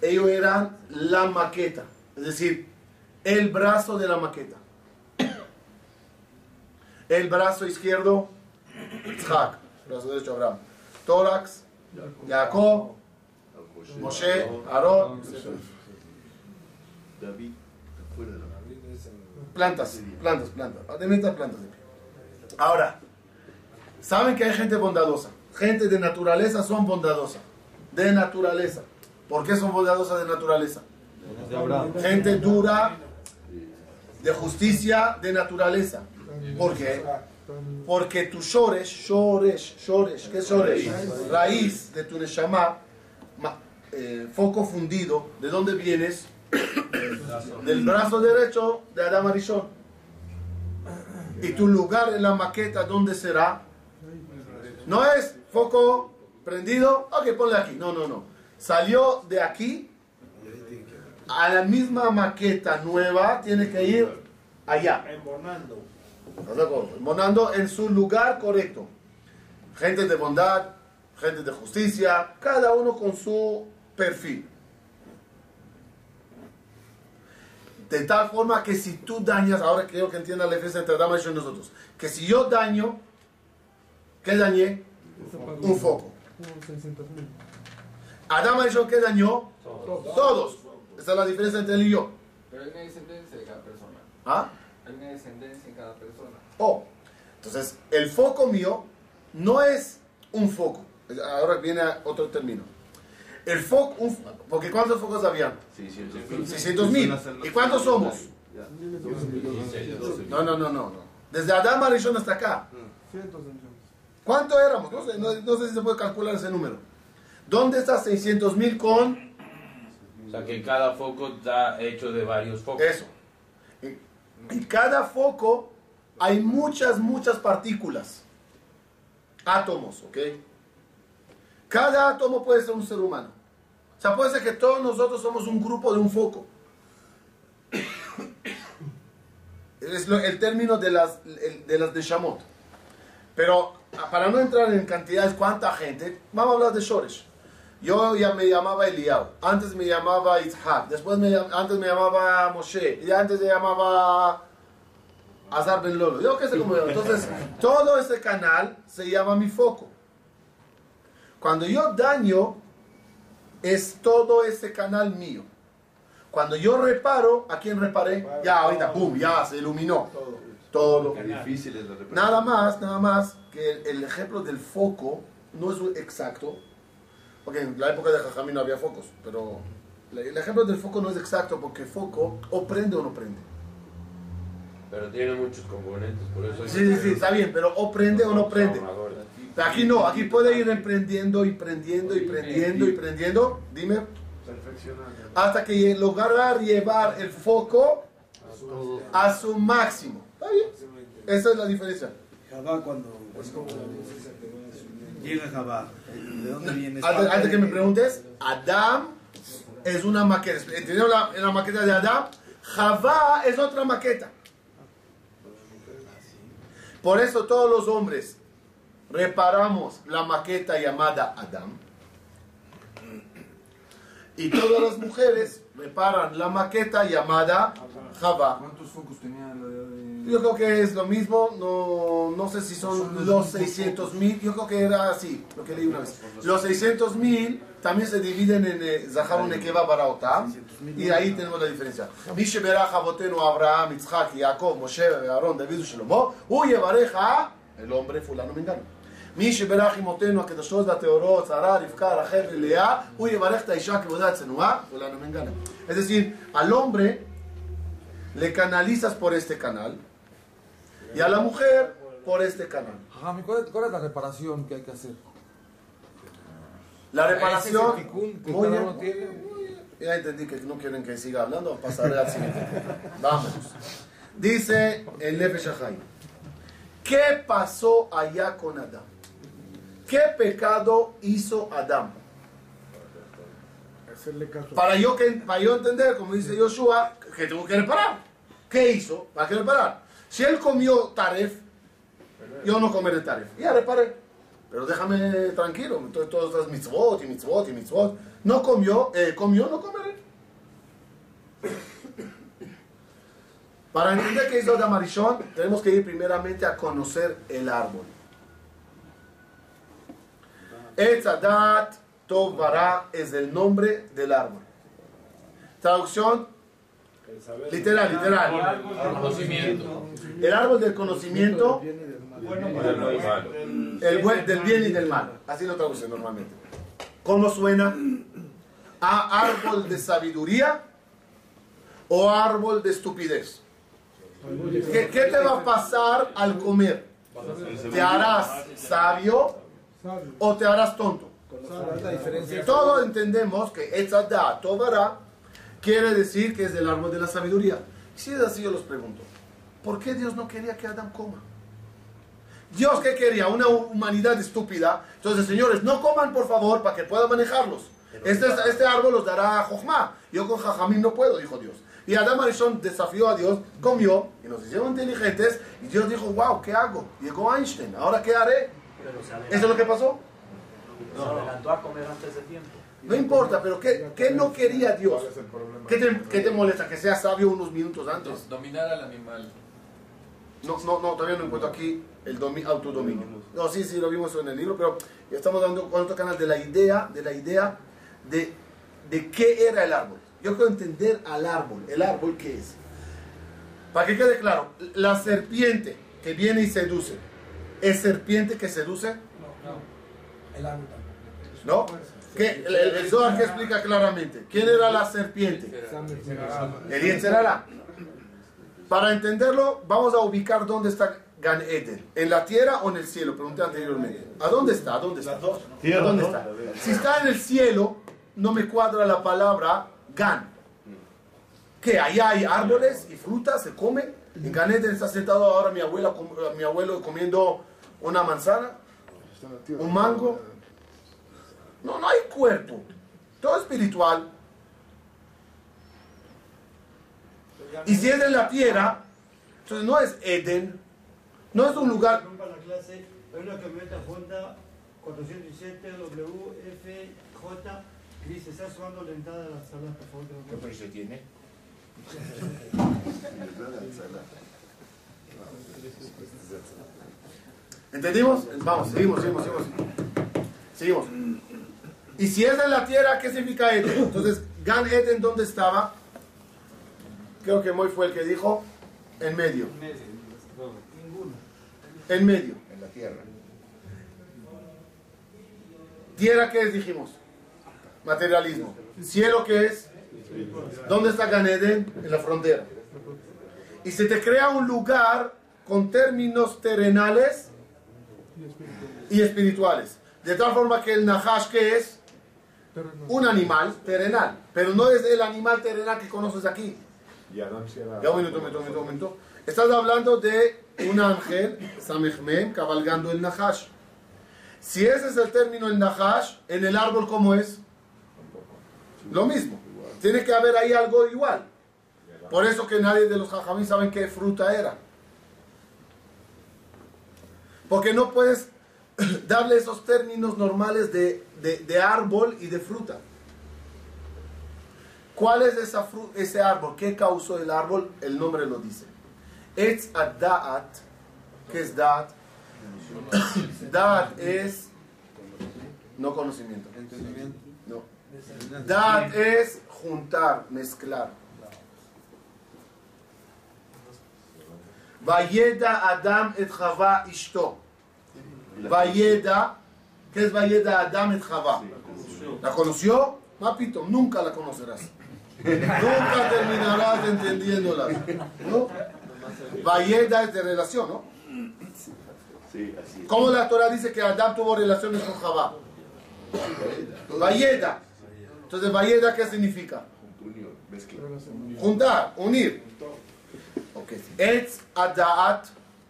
Ellos eran la maqueta. Es decir, el brazo de la maqueta. El brazo izquierdo, Isaac. Brazo derecho, Abraham. Tórax, Jacob, Moshe, Aarón. David, de la Plantas, plantas, plantas. Plantas. Ahora, saben que hay gente bondadosa. Gente de naturaleza son bondadosa. De naturaleza. ¿Por qué son bondadosas de naturaleza? Gente dura, de justicia, de naturaleza. ¿Por qué? Porque tu shoresh, shoresh, shoresh, ¿qué es shoresh? Raíz de tu neshama, ma- eh, foco fundido, ¿de dónde vienes? Del brazo derecho de Adam Arishon. Y tu lugar en la maqueta, ¿dónde será? No es foco prendido, ok, ponle aquí. No, no, no. Salió de aquí a la misma maqueta nueva, tiene que ir allá. Embonando. Monando en su lugar correcto. Gente de bondad, gente de justicia, cada uno con su perfil. De tal forma que si tú dañas, ahora quiero que entiendan la diferencia entre Adán y nosotros, que si yo daño, ¿qué dañé? Un foco. Adán y yo, ¿qué dañó? Todos. Esa es la diferencia entre él y yo. Pero hay una descendencia de cada persona. ¿Ah? Hay una descendencia en cada persona. Oh, entonces el foco mío no es un foco. Ahora viene otro término. El foco, un- porque ¿cuántos focos habían? 600 mil. ¿Y cuántos somos? No, no, no, no. no. Desde Adán Arishon hasta acá. ¿Cuánto éramos? No sé, no, no sé si se puede calcular ese número. ¿Dónde está 600 mil con O sea que cada foco está hecho de varios focos. eso? En, en cada foco hay muchas, muchas partículas. Átomos, ¿ok? Cada átomo puede ser un ser humano. O sea, puede ser que todos nosotros somos un grupo de un foco. Es lo- el término de las, de las de Shamot. Pero para no entrar en cantidades, cuánta gente, vamos a hablar de Shoresh. Yo ya me llamaba Eliab, antes me llamaba Itzhak, después me, antes me llamaba Moshe, y antes me llamaba Azar Ben Lolo. Yo qué sé cómo yo. Entonces, todo ese canal se llama mi foco. Cuando yo daño, es todo ese canal mío. Cuando yo reparo, ¿a quién reparé? Ya, ahorita, boom, ya se iluminó. Todo. Qué difícil es la. Nada más, nada más que el, el ejemplo del foco no es exacto. Porque en la época de Jajamín no había focos, pero el ejemplo del foco no es exacto porque foco o prende o no prende. Pero tiene muchos componentes, por eso... hay Sí, sí, sí, está bien, pero o prende o no prende. aquí no, aquí puede ir emprendiendo y prendiendo y prendiendo y prendiendo. Dime. Hasta que lograr llevar el foco a su máximo. ¿Está bien? Esa es la diferencia. Jabá cuando llega Jabá, ¿de dónde viene? Antes, antes que me preguntes, Adam es una maqueta. ¿Entendieron la, la maqueta de Adam? Javá es otra maqueta. Por eso todos los hombres reparamos la maqueta llamada Adam. Y todas las mujeres reparan la maqueta llamada Javá. ¿Cuántos focos tenía la de.? Yo creo que es lo mismo, no, no sé si son los 600 mil, yo creo que era así, lo que leí una vez. Los 600 mil también se dividen en eh, Zahar un Nekeva Baraotam, y ahí tenemos la diferencia. Mishe Beraja Botenu Abraham, Yitzhak, Jacob, Moshe, Aarón, David y Shlomo, Uye Bareja, el hombre fulano mengano. מי שברך אמותינו הקדושות והטהורות, שרה, רבקה, רחל ולאה, הוא יברך את האישה כבודה צנועה, ולנו מנגנה. Es decir, al hombre le canalizas por este canal y a la mujer por este canal. ¿y ¿cuál es, cuál es la reparación que hay que hacer? La Ese reparación. es el ticún que cada uno tiene. Ya entendí que no quieren que siga hablando, pasaré al siguiente. Vamos. Dice el Nefesh Haim. ¿Qué pasó allá con Adán? ¿Qué pecado hizo Adán? Para yo, que, para yo entender, como dice Joshua, que tuvo que reparar. ¿Qué hizo? ¿Para qué reparar? Si él comió taref, yo no comeré taref. Ya reparé. Pero déjame tranquilo. Entonces todas estas mitzvot y mitzvot y mitzvot. No comió, eh, comió, no comeré. Para entender qué hizo Adam Arishon, tenemos que ir primeramente a conocer el árbol. Etzadat Tov Bara es el nombre del árbol. Traducción literal, literal. Conocimiento. El árbol del conocimiento, el buen, del bien y del mal. Así lo traduce normalmente. ¿Cómo suena? ¿A árbol de sabiduría o árbol de estupidez? ¿Qué, qué te va a pasar al comer? ¿Te harás sabio o te harás tonto? Todos entendemos que Etzadat Tovara quiere decir que es del árbol de la sabiduría. Si es así, yo los pregunto: ¿por qué Dios no quería que Adán coma? Dios que quería una humanidad estúpida. Entonces, señores, no coman por favor para que puedan manejarlos. Este, este árbol los dará Jochma. Yo con Jajamim no puedo, dijo Dios. Y Adán Arishon desafió a Dios, comió y nos hicieron inteligentes. Y Dios dijo: Wow, ¿qué hago? Llegó Einstein, ¿ahora qué haré? ¿Eso es lo que pasó? Se adelantó a comer antes de tiempo. No importa, pero ¿qué, qué no quería Dios? ¿Qué te, qué te molesta? Que sea sabio unos minutos antes. Dominar al animal. No, no, no, todavía no encuentro aquí el domi- autodominio. No, sí, sí, lo vimos en el libro, pero ya estamos dando con otro canal de la idea, de la idea de, de qué era el árbol. Yo quiero entender al árbol. ¿El árbol qué es? Para que quede claro, la serpiente que viene y seduce, ¿es serpiente que seduce? El árbol. ¿No? ¿Qué? El, el, Zohar que explica claramente. ¿Quién era la serpiente? El Yetzerara. Para entenderlo, vamos a ubicar dónde está Gan Eden. ¿En la tierra o en el cielo? Pregunté anteriormente. ¿A dónde está? ¿A dónde está? ¿A dónde está? Si está en el cielo, no me cuadra la palabra Gan. ¿Qué? Allá hay árboles y frutas, se come. En Gan Eden está sentado ahora mi, abuela, mi abuelo comiendo una manzana, un mango. No, no hay cuerpo. Todo espiritual. Y si es en la tierra, entonces no es Eden, no es un lugar. Para la clase, hay una camioneta Honda 407 WFJ que dice, está sonando la entrada de la sala, por favor. ¿Qué precio tiene? ¿Entendimos? Vamos, seguimos, seguimos, seguimos. Seguimos. Y si es en la tierra, ¿qué significa Eden? Entonces, Gan Eden, ¿dónde estaba? Creo que Moy fue el que dijo, en medio. Ninguno. En medio. En la tierra. Tierra, ¿qué es? Dijimos. Materialismo. Cielo, ¿qué es? ¿Dónde está Gan Eden? En la frontera. Y se te crea un lugar con términos terrenales y espirituales. De tal forma que el Nahash, ¿qué es? Un animal terrenal. Pero no es el animal terrenal que conoces aquí. Ya un minuto, un minuto, un minuto, un minuto. Estás hablando de un ángel, Samechmem, cabalgando el Nahash. Si ese es el término el Nahash, en el árbol, ¿cómo es? Lo mismo. Tiene que haber ahí algo igual. Por eso que nadie de los jajamí saben qué fruta era. Porque no puedes darle esos términos normales de, de- de árbol y de fruta. ¿Cuál es esa ese árbol? ¿Qué causó el árbol? El nombre lo dice. Etz ad-da'at. ¿Qué es da'at? Da'at es no conocimiento. No. Da'at es juntar, mezclar. Vayeda Adam et Chava ishto. Vayeda, ¿qué es Vayeda Adam et Java? ¿La conoció? Papito, nunca la conocerás. nunca terminarás entendiéndola. ¿No? Vayeda es de relación, ¿no? Sí, así es. ¿Cómo la Torah dice que Adán tuvo relaciones con Jabá? Vayeda. Entonces, Vayeda, ¿qué significa? Juntar, unir. Ok. Etz Adaat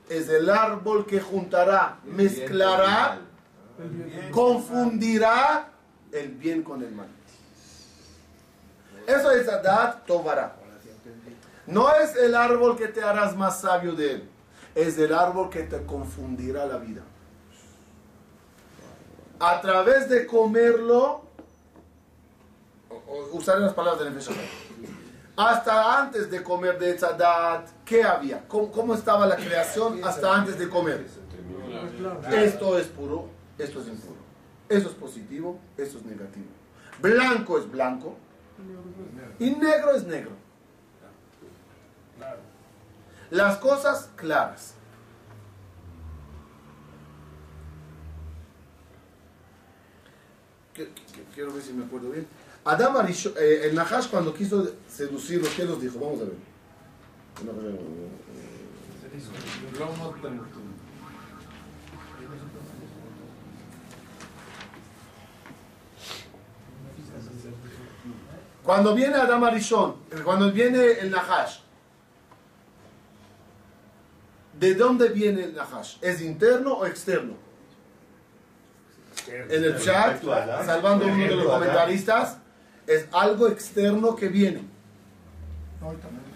es el árbol que juntará, mezclará, confundirá el bien con el mal. Eso es Adaat Tovará. No es el árbol que te harás más sabio de él. Es el árbol que te confundirá la vida. A través de comerlo, usaré las palabras del Nefesh. Hasta antes de comer de Tzadat, ¿qué había? ¿Cómo, cómo estaba la creación hasta antes de comer? Esto es puro, esto es impuro. Eso es positivo, esto es negativo. Blanco es blanco y negro es negro. Las cosas claras. Quiero ver si me acuerdo bien. Adam Arishon, eh, el Nahash cuando quiso seducirlos, ¿qué los dijo? Vamos a ver. Cuando viene Adam eh, cuando viene el Nahash, ¿de dónde viene el Nahash? ¿Es interno o externo? En el chat, salvando uno de los comentaristas, es algo externo que viene.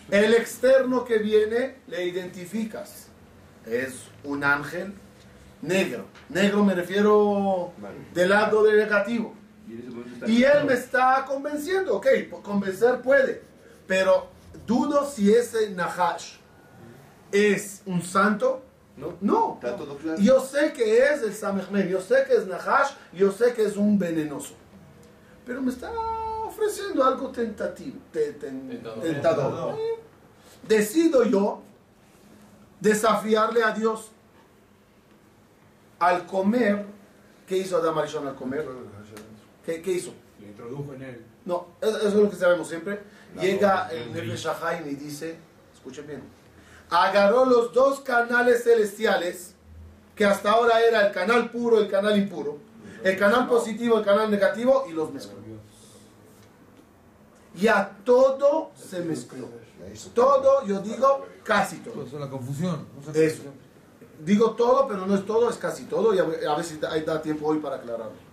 El externo que viene le identificas. Es un ángel negro. Negro me refiero del lado de negativo. Y él me está convenciendo, ok, por convencer puede, pero dudo si ese Nahash es un santo. No, No. está todo claro. Yo sé que es el Samechmed, yo sé que es Nahash, yo sé que es un venenoso. Pero me está ofreciendo algo tentativo, te- ten- Tentador. tentador. Decido yo desafiarle a Dios. Al comer, ¿qué hizo Adam Arishon al comer? ¿Qué, qué hizo? Le introdujo en él. No, eso eso es lo que sabemos siempre. Llega el Nefesh Haim y dice, escuchen bien, agarró los dos canales celestiales, que hasta ahora era el canal puro y el canal impuro, el canal positivo, el canal negativo, y los mezcló. Y a todo se mezcló. Todo, yo digo, casi todo. Eso es la confusión. Eso. Digo todo, pero no es todo, es casi todo, y a ver a ver si da, da tiempo hoy para aclararlo.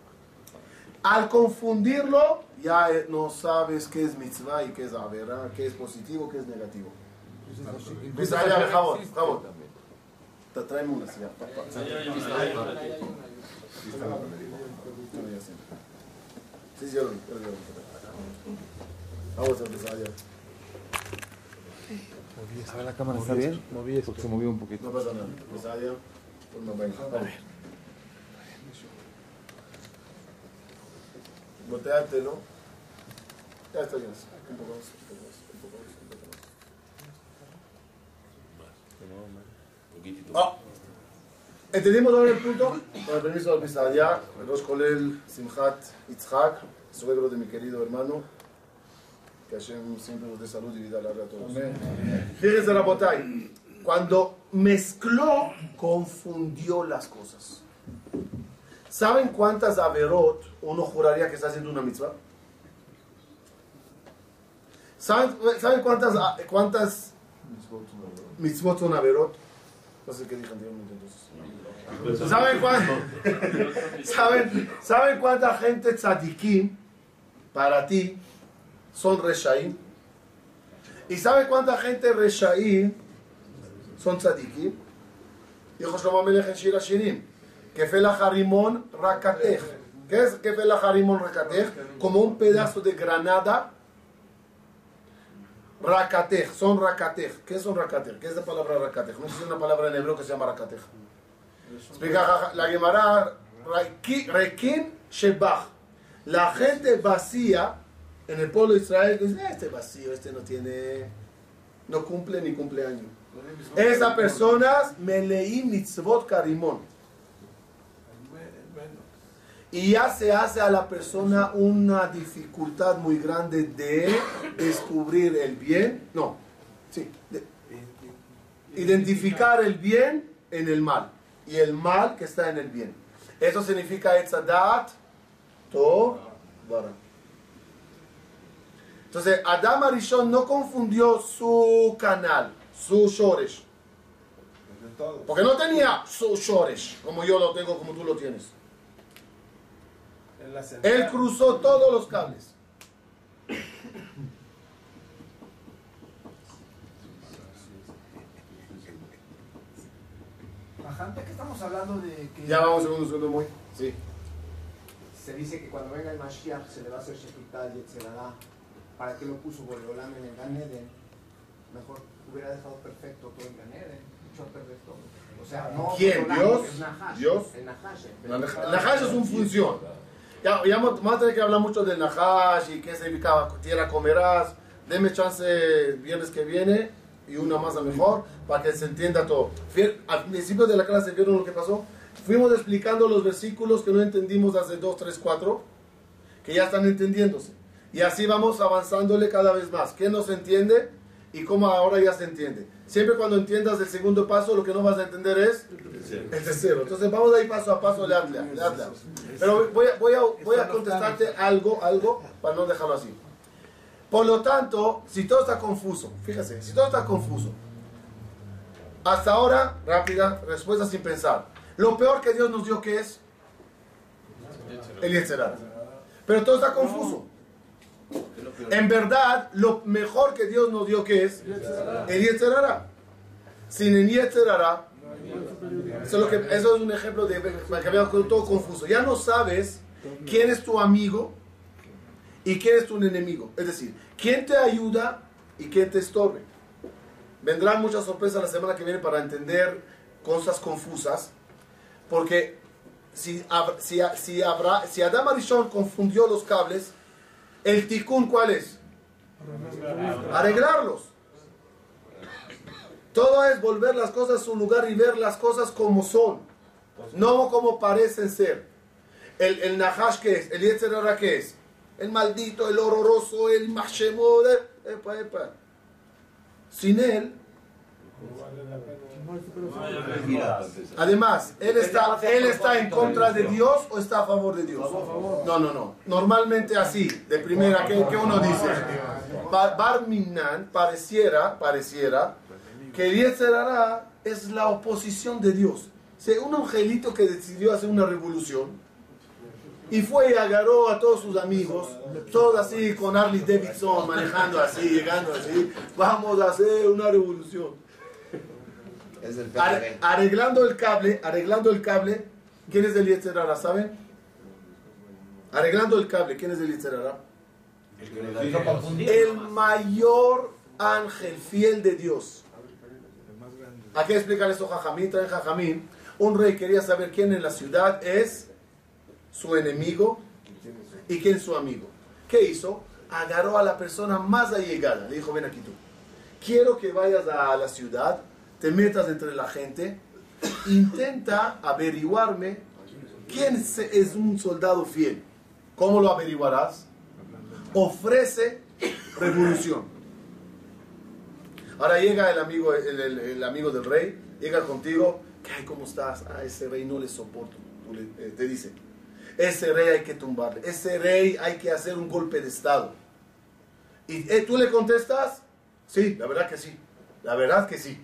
Al confundirlo, ya eh, no sabes qué es mitzvah y qué es avera, qué es positivo, qué es negativo. Pues allá, por favor, por favor. Te traeme una silla. Sí, está lo vi. Vamos a empezar ya. A ver, la cámara está bien. Porque se movió un poquito. No pasa nada. Empezar ya. Pues no, venga. Vamos. Boteártelo. Ya está bien. Un poco más, un poco más, un poco más, un poco más. Poquitito. Ah. ¿Entendimos ahora el punto? Con el permiso del Pisadía, Rosh Kolel Simchat Itzhak, suegro de mi querido hermano. Que Hashem siempre nos dé salud y vida larga a todos. Fíjense la botella. Cuando mezcló, confundió las cosas. ¿Saben cuántas averot uno juraría que está haciendo una mitzvah? ¿Saben, ¿saben cuántas, cuántas mitzvot son averot? No sé qué dije anteriormente. ¿Saben, cuán- ¿Saben, ¿Saben cuánta gente tzadikim para ti son reshaim? ¿Y saben cuánta gente reshaim son tzadikim? Dijo Shlomo Melech en Shir Hashirim. Kefel Harimón Rakatech. ¿Qué es Kefel Harimón Rakatech? Como un pedazo de granada. Rakatech, son Rakatech. ¿Qué son Rakatech? ¿Qué es la palabra Rakatech? No existe una palabra en hebreo que se llama Rakatech. Explica la Gemara, Rekin Shebach. La gente vacía en el pueblo de Israel dice, este vacío, este no tiene, no cumple ni cumpleaños. Esas personas me leí mitzvot karimón. Y ya se hace a la persona una dificultad muy grande de descubrir el bien, no, sí, de- identificar el bien en el mal y el mal que está en el bien. Eso significa Etzadat, To, Bara. Entonces, Adam Arishon no confundió su canal, su Shoresh. Porque no tenía su Shoresh, como yo lo tengo, como tú lo tienes. Él cruzó todos los cables. Bajante que estamos hablando de que Ya vamos, segundo, segundo, muy. Sí. se dice que cuando venga el Mashiach se le va a hacer Shekitah y Yetzerará. ¿Para qué lo puso Boreolam en el Gan Eden? Mejor hubiera dejado perfecto todo el Gan Eden. Echó a perder todo. O sea, no ¿Quién? ¿Dios? Nahash, ¿Dios? El Nahash. La Nahash- es una función. Ya, ya vamos a tener que hablar mucho del Nahash y qué significa tierra comerás. Deme chance viernes que viene y una más a mejor para que se entienda todo. Al principio de la clase, ¿vieron lo que pasó? Fuimos explicando los versículos que no entendimos hace 2, 3, 4, que ya están entendiéndose. Y así vamos avanzándole cada vez más. ¿Qué no se entiende y cómo ahora ya se entiende? Siempre cuando entiendas el segundo paso, lo que no vas a entender es el tercero. Entonces vamos a ir paso a paso, lead, lead. Pero voy a, voy, a, voy a contestarte algo, algo, para no dejarlo así. Por lo tanto, si todo está confuso, fíjese, si todo está confuso, hasta ahora, rápida, respuesta sin pensar. Lo peor que Dios nos dio, ¿qué es? El Yetzirah. Pero todo está confuso. En verdad, lo mejor que Dios nos dio, ¿qué es? El Yetzirah. Sin el Yetzirah, eso es, que, eso es un ejemplo de que veas todo confuso. Ya no sabes quién es tu amigo y quién es tu enemigo. Es decir, quién te ayuda y quién te estorbe. Vendrán muchas sorpresas la semana que viene para entender cosas confusas. Porque si, si, si, si Adam Arishon confundió los cables, el tikkun, ¿cuál es? Arreglarlos. Todo es volver las cosas a su lugar y ver las cosas como son, no como parecen ser. El, el Nahash, ¿qué es? El Yetzerara, ¿qué es? El maldito, el horroroso, el Mashemo. de- Epa, epa. Sin él, además, él está, él está en contra de Dios o está a favor de Dios. No, no, no. Normalmente así, de primera, ¿qué, qué uno dice? Bar, Bar Minan pareciera, pareciera que Yetzerara es la oposición de Dios. O sea, un angelito que decidió hacer una revolución y fue y agarró a todos sus amigos, todos así con Harley Davidson, manejando así, llegando así. Vamos a hacer una revolución. Es el Are- arreglando el cable, arreglando el cable, ¿quién es el Yetzerara? ¿Saben? Arreglando el cable, ¿quién es el Yetzerara? El mayor ángel fiel de Dios. ¿A qué explicar esto Jajamín? Traen Jajamín. Un rey quería saber quién en la ciudad es su enemigo y quién es su amigo. ¿Qué hizo? Agarró a la persona más allegada. Le dijo, ven aquí tú. Quiero que vayas a la ciudad, te metas entre la gente, intenta averiguarme quién es un soldado fiel. ¿Cómo lo averiguarás? Ofrece revolución. Ahora llega el amigo, el, amigo del rey, llega contigo, ¿qué hay? ¿Cómo estás? A ese rey no le soporto. Eh, te dice, ese rey hay que tumbarle, ese rey hay que hacer un golpe de estado. Y eh, tú le contestas, sí, la verdad que sí, la verdad que sí.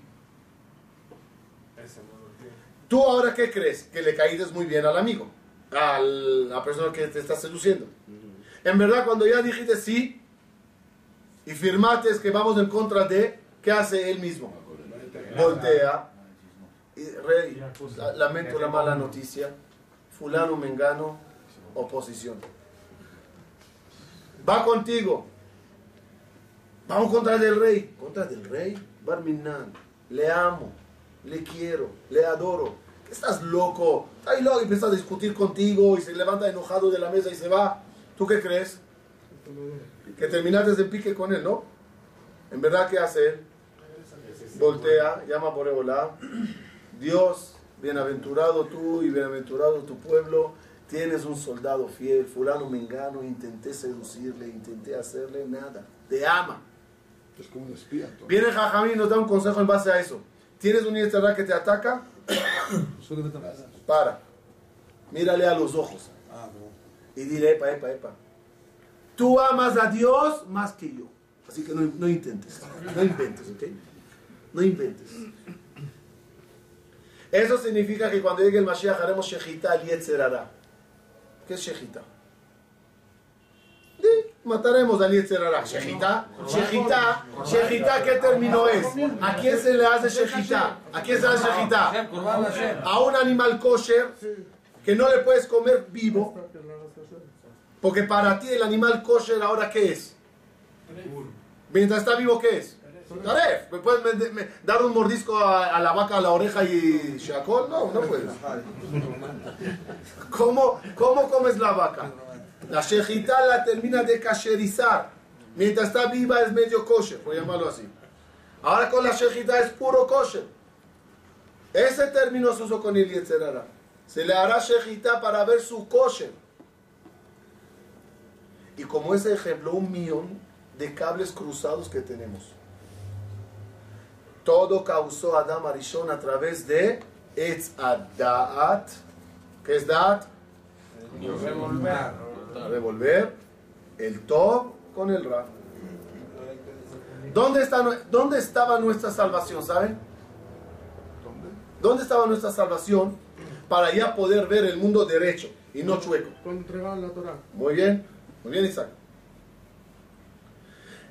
¿Tú ahora qué crees? Que le caíste muy bien al amigo, a la persona que te está seduciendo. En verdad, cuando ya dijiste sí y firmaste que vamos en contra de, ¿qué hace él mismo? Voltea. Y, rey, la- lamento la mala noticia. Fulano Mengano, oposición. Va contigo. Vamos contra del rey. ¿Contra del rey? Barminan. Le amo. Le quiero. Le adoro. ¿Qué estás loco? Está ahí loco y empieza a discutir contigo y se levanta enojado de la mesa y se va. ¿Tú qué crees? Que terminaste de pique con él, ¿no? En verdad, ¿qué hace él? Voltea, llama por Ebolá. Dios, bienaventurado tú y bienaventurado tu pueblo. Tienes un soldado fiel, fulano mengano, intenté seducirle, intenté hacerle nada. Te ama. Es como un espía. Viene Jajamín y nos da un consejo en base a eso. ¿Tienes un Yetzirah que te ataca? Para. Mírale a los ojos. Ah. Y dile, epa, epa, epa. Tú amas a Dios más que yo. Así que no, no intentes. No inventes, ¿ok? No inventes. Eso significa que cuando llegue el Mashiach haremos Shejita al Yetzerara. ¿Qué es Shejita? Mataremos al Yetzerara. Shejita, Shejita, Shejita, ¿qué término es? ¿A quién se le hace Shejita? ¿A quién se le hace Shejita? A un animal kosher que no le puedes comer vivo. Porque para ti el animal kosher ahora ¿qué es? Mientras está vivo, ¿qué es? Taref. ¿Me puedes dar un mordisco a, a la vaca a la oreja y shakol? No, no puedes. ¿Cómo, ¿Cómo comes la vaca? La shejita la termina de kasherizar. Mientras está viva es medio kosher, por llamarlo así. Ahora con la shejita es puro kosher. Ese término se usó con el Yetzerara. Se le hará shejita para ver su kosher. Y como ese ejemplo, un millón de cables cruzados que tenemos. Todo causó Adam Arishon a través de Etz Adaat. ¿Qué es Revolver el Tov con el Ra. ¿Dónde, está, ¿Dónde estaba nuestra salvación? ¿Saben? ¿Dónde estaba nuestra salvación para ya poder ver el mundo derecho y no chueco? Cuando la Torah. Muy bien, muy bien Isaac.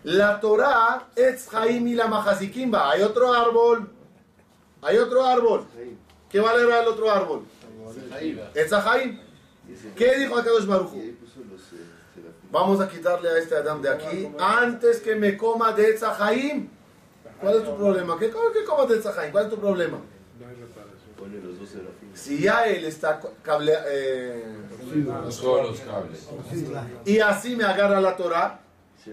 La Torah es Jaim y la Mahazikimba. Hay otro árbol. Hay otro árbol. ¿Qué valerá el otro árbol? Es Jaim. ¿Qué dijo Akadosh Baruch? Vamos a quitarle a este Adam de aquí antes que me coma de Etzahaim. ¿Cuál es tu problema? ¿Qué, qué comas de Etzahaim? ¿Cuál es tu problema? Si ya él está cable, eh, Todos los cables. y así me agarra la Torah, ya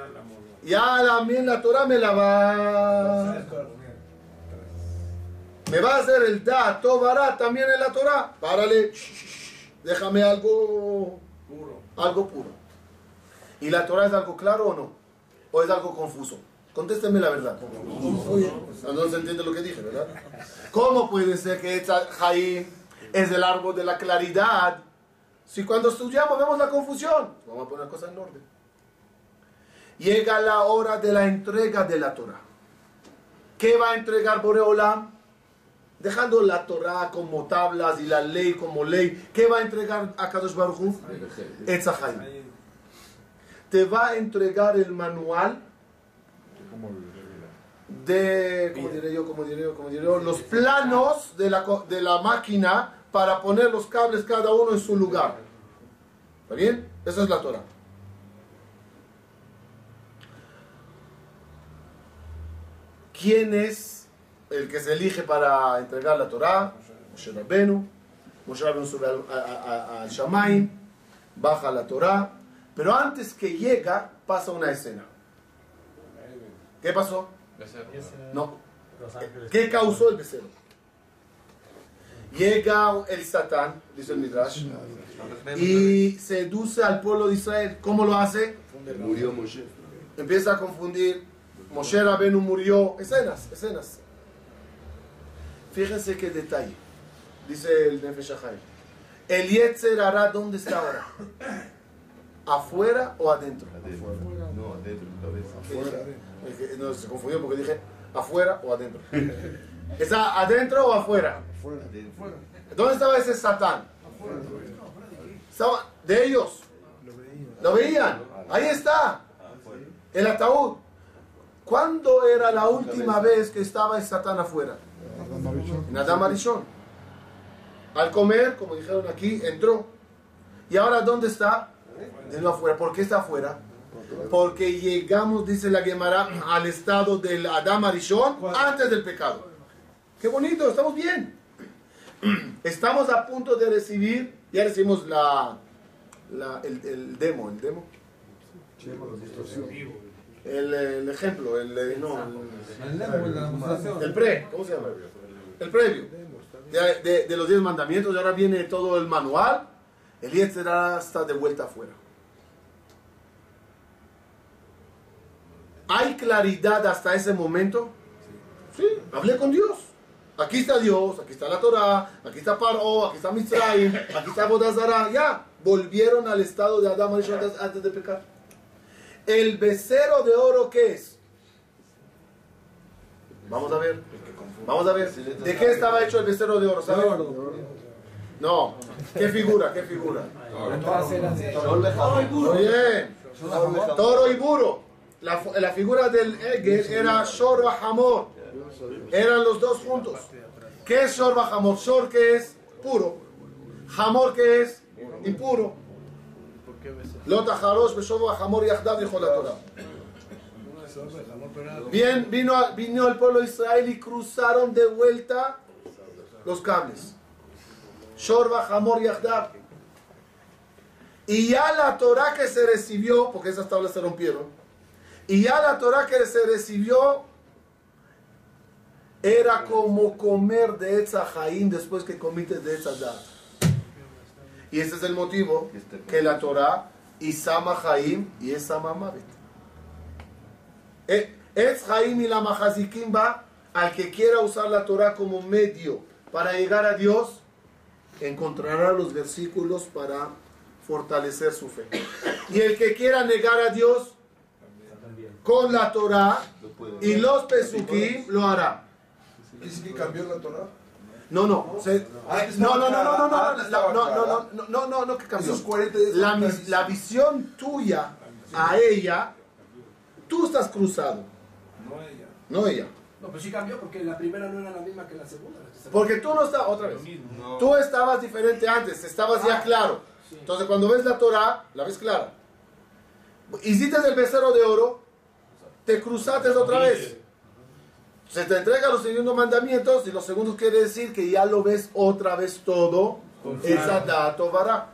la morra. ya también la Torah me la va. Me va a hacer el da, tobará también en la Torah. Párale, déjame algo Puro. algo puro. ¿Y la Torah es algo claro o no? ¿O es algo confuso? Contésteme la verdad. No, no se entiende lo que dije, ¿verdad? ¿Cómo puede ser que Jaim es el árbol de la claridad si cuando estudiamos vemos la confusión? Vamos a poner la cosa en orden. Llega la hora de la entrega de la Torah. ¿Qué va a entregar Boreolam? Dejando la Torah como tablas y la ley como ley, ¿qué va a entregar a Kadosh Baruch Hu? Te va a entregar el manual de, ¿cómo diré yo? ¿Cómo diré yo? ¿Cómo diré yo? Los planos de la, de la máquina para poner los cables cada uno en su lugar. ¿Está bien? Esa es la Torah. ¿Quién es el que se elige para entregar la Torah? Moshe Rabbenu. Moshe Rabbenu sube al, Shamaim, baja la Torah, pero antes que llega pasa una escena. ¿Qué pasó? No. ¿Qué causó el becerro? Llega el Satán, dice el Midrash, y seduce al pueblo de Israel. ¿Cómo lo hace? Murió Moshe. Empieza a confundir. Moshe Rabenu murió. Escenas, escenas. Fíjense qué detalle. Dice el Nefesh. El Yetzer hará ¿dónde está ahora? ¿Afuera o adentro? Adentro. No, adentro. Es que No, se confundió porque dije afuera o adentro. ¿Está adentro o afuera? Adentro. ¿Dónde estaba ese Satán? Estaba de ellos. Lo veían. Ahí está. El ataúd. ¿Cuándo era la última vez que estaba el Satán afuera? En Adam Arishon. Al comer, como dijeron aquí, entró. ¿Y ahora dónde está? De nuevo afuera. ¿Por qué está afuera? Porque llegamos, dice la Gemara, al estado del Adam Arishon antes del pecado. Qué bonito, estamos bien. Estamos a punto de recibir, ya recibimos la, la- el, el demo, el demo. El, el ejemplo, el, no, el, el pre, ¿cómo se llama? El previo. de, los diez mandamientos, y ahora viene todo el manual, el Yetzirah está de vuelta afuera. ¿Hay claridad hasta ese momento? Sí, hablé con Dios. Aquí está Dios, aquí está la Torah, aquí está Paro, aquí está Mitzrayim, aquí está Bodazara. Ya, volvieron al estado de Adán antes de pecar. ¿El becerro de oro qué es? Vamos a ver. Vamos a ver. ¿De qué estaba hecho el becerro de oro? ¿Saben? No. ¿Qué figura? ¿Qué figura? Bien. Toro y burro. La, la figura del Egel era Shor Hamor. Eran los dos juntos. ¿Qué es Shor Hamor? Shor que es puro. Hamor que es impuro. Lota Harosh Beshor Hamor Yahdav dijo la Torah. Bien, vino, vino el pueblo de Israel y cruzaron de vuelta los cables. Shorba, Hamor, Yahdav. Y ya la Torah que se recibió, porque esas tablas se rompieron, y ya la Torah que se recibió era como comer de Etzahaim después que comiste de Etzadat. Y ese es el motivo que la Torah y Sama Haim y Sama Mavet. Eh, Es Jaim y la Mahazikim va al que quiera usar la Torah como medio para llegar a Dios, encontrará los versículos para fortalecer su fe. Y el que quiera negar a Dios con la Torah y los Pesukim lo hará. ¿Dice que cambió la Torah? No, no, no, estaba no, no, no, no, no, no, no, no, no, no, no, no, que cambió. Esos 40 días La, la visión tuya a ella, tú estás cruzado, No ella. no ella. No, pero sí cambió porque la primera no era la misma que la segunda. la. Porque tú no estabas, otra vez, tú estabas diferente antes, estabas ya claro. Entonces cuando ves la Torah, la ves clara. Hiciste el becerro de oro, te cruzaste otra vez. Se te entrega los segundos mandamientos y los segundos quiere decir que ya lo ves otra vez todo. Esa dato vará.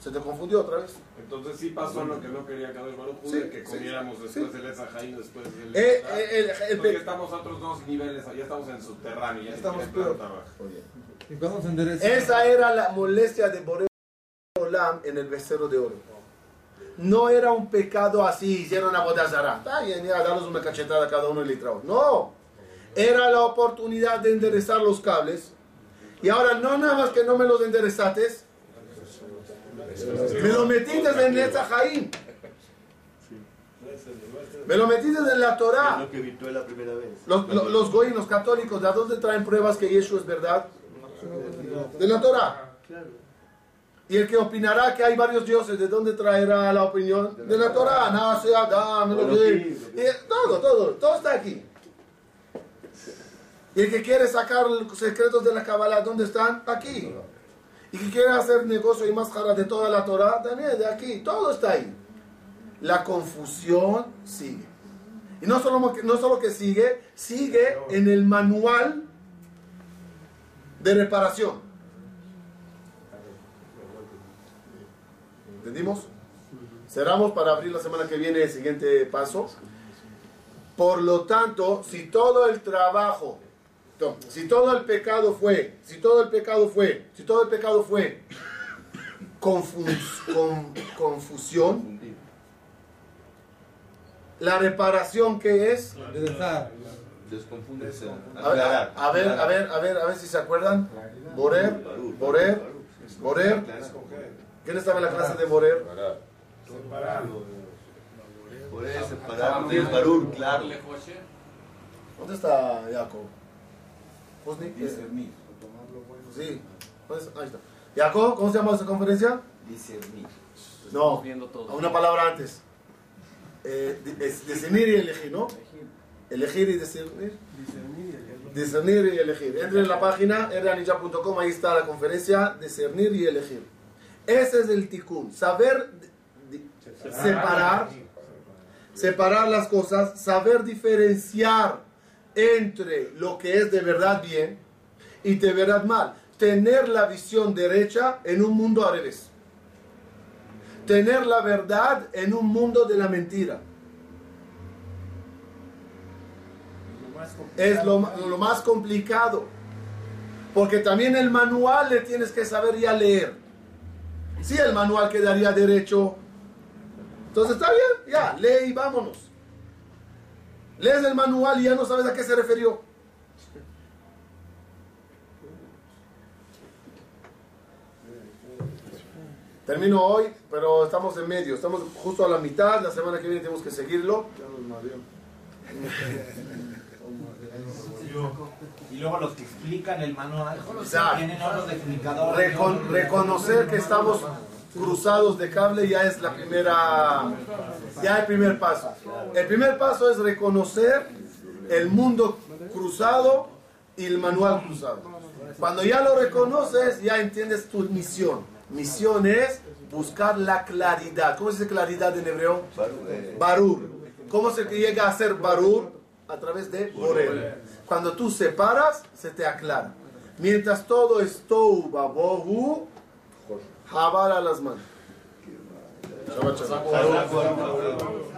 Se te confundió otra vez. Entonces sí pasó lo que no quería Kadosh Baruj Hu, Sí, que sí, comiéramos sí. después del Esajaín, después del... Eh, eh, el- el- Porque estamos a otros dos niveles, ya estamos en subterráneo, ya Estamos peor. planta baja. ¿Y cómo se endereza? Esa era la molestia de Boreo Olam en el becerro de oro. No era un pecado así, hicieron a Bodazara. Está bien, ya, danos una cachetada a cada uno y litrao. No. Era la oportunidad de enderezar los cables. Y ahora no nada más que no me los enderezates, me lo metiste en Netzahaim. Me lo metiste en la Torah. Lo que evitó la primera vez. Los, los, los católicos, ¿de dónde traen pruebas que Yeshua es verdad? De la Torah. Y el que opinará que hay varios dioses, ¿de dónde traerá la opinión? De la Torah. Sea Adán, todo, todo, todo está aquí. Y el que quiere sacar los secretos de la Kabbalah, ¿dónde están? Aquí. Y que quiere hacer negocio y más de toda la Torah, también de aquí. Todo está ahí. La confusión sigue. Y no solo, no solo que sigue, sigue en el manual de reparación. ¿Entendimos? Cerramos para abrir la semana que viene el siguiente paso. Por lo tanto, si todo el trabajo, no, si todo el pecado fue, si todo el pecado fue, si todo el pecado fue confus- con- confusión, la reparación que es, Desconfundirse. a ver, a, a ver, a ver, a ver, a ver si se acuerdan, Borer, Borer, Borer, ¿quién estaba en la clase de Borer? Por eso, separar del Barur, claro. ¿Dónde está Jacob? Husni? Sí, pues, ahí está. Jacob, ¿cómo se llama esa conferencia? Discernir. No, una palabra antes. Eh, discernir y elegir, ¿no? Elegir y discernir. Discernir y elegir. Entren en la página eranicha.com, ahí está la conferencia, discernir y elegir. Ese es el tikkun, saber separar, separar las cosas, saber diferenciar entre lo que es de verdad bien y de verdad mal. Tener la visión derecha en un mundo al revés tener la verdad en un mundo de la mentira. Es lo, más complicado. Porque también el manual le tienes que saber ya leer. Si el manual quedaría derecho, entonces está bien, ya, lee y vámonos. Lees el manual y ya no sabes a qué se refirió. Termino hoy, pero estamos en medio, estamos justo a la mitad, la semana que viene tenemos que seguirlo. Y luego los que explican el manual tienen otros explicadores. Recon- reconocer que estamos cruzados de cable ya es la primera, ya el primer paso. El primer paso es reconocer el mundo cruzado y el manual cruzado. Cuando ya lo reconoces, ya entiendes tu misión. Misión es buscar la claridad. ¿Cómo se dice claridad en hebreo? Barur. ¿Cómo se llega a ser barur? A través de Borel. Cuando tú separas, se te aclara. Mientras todo es tou חבל על הזמן. שבת שלום.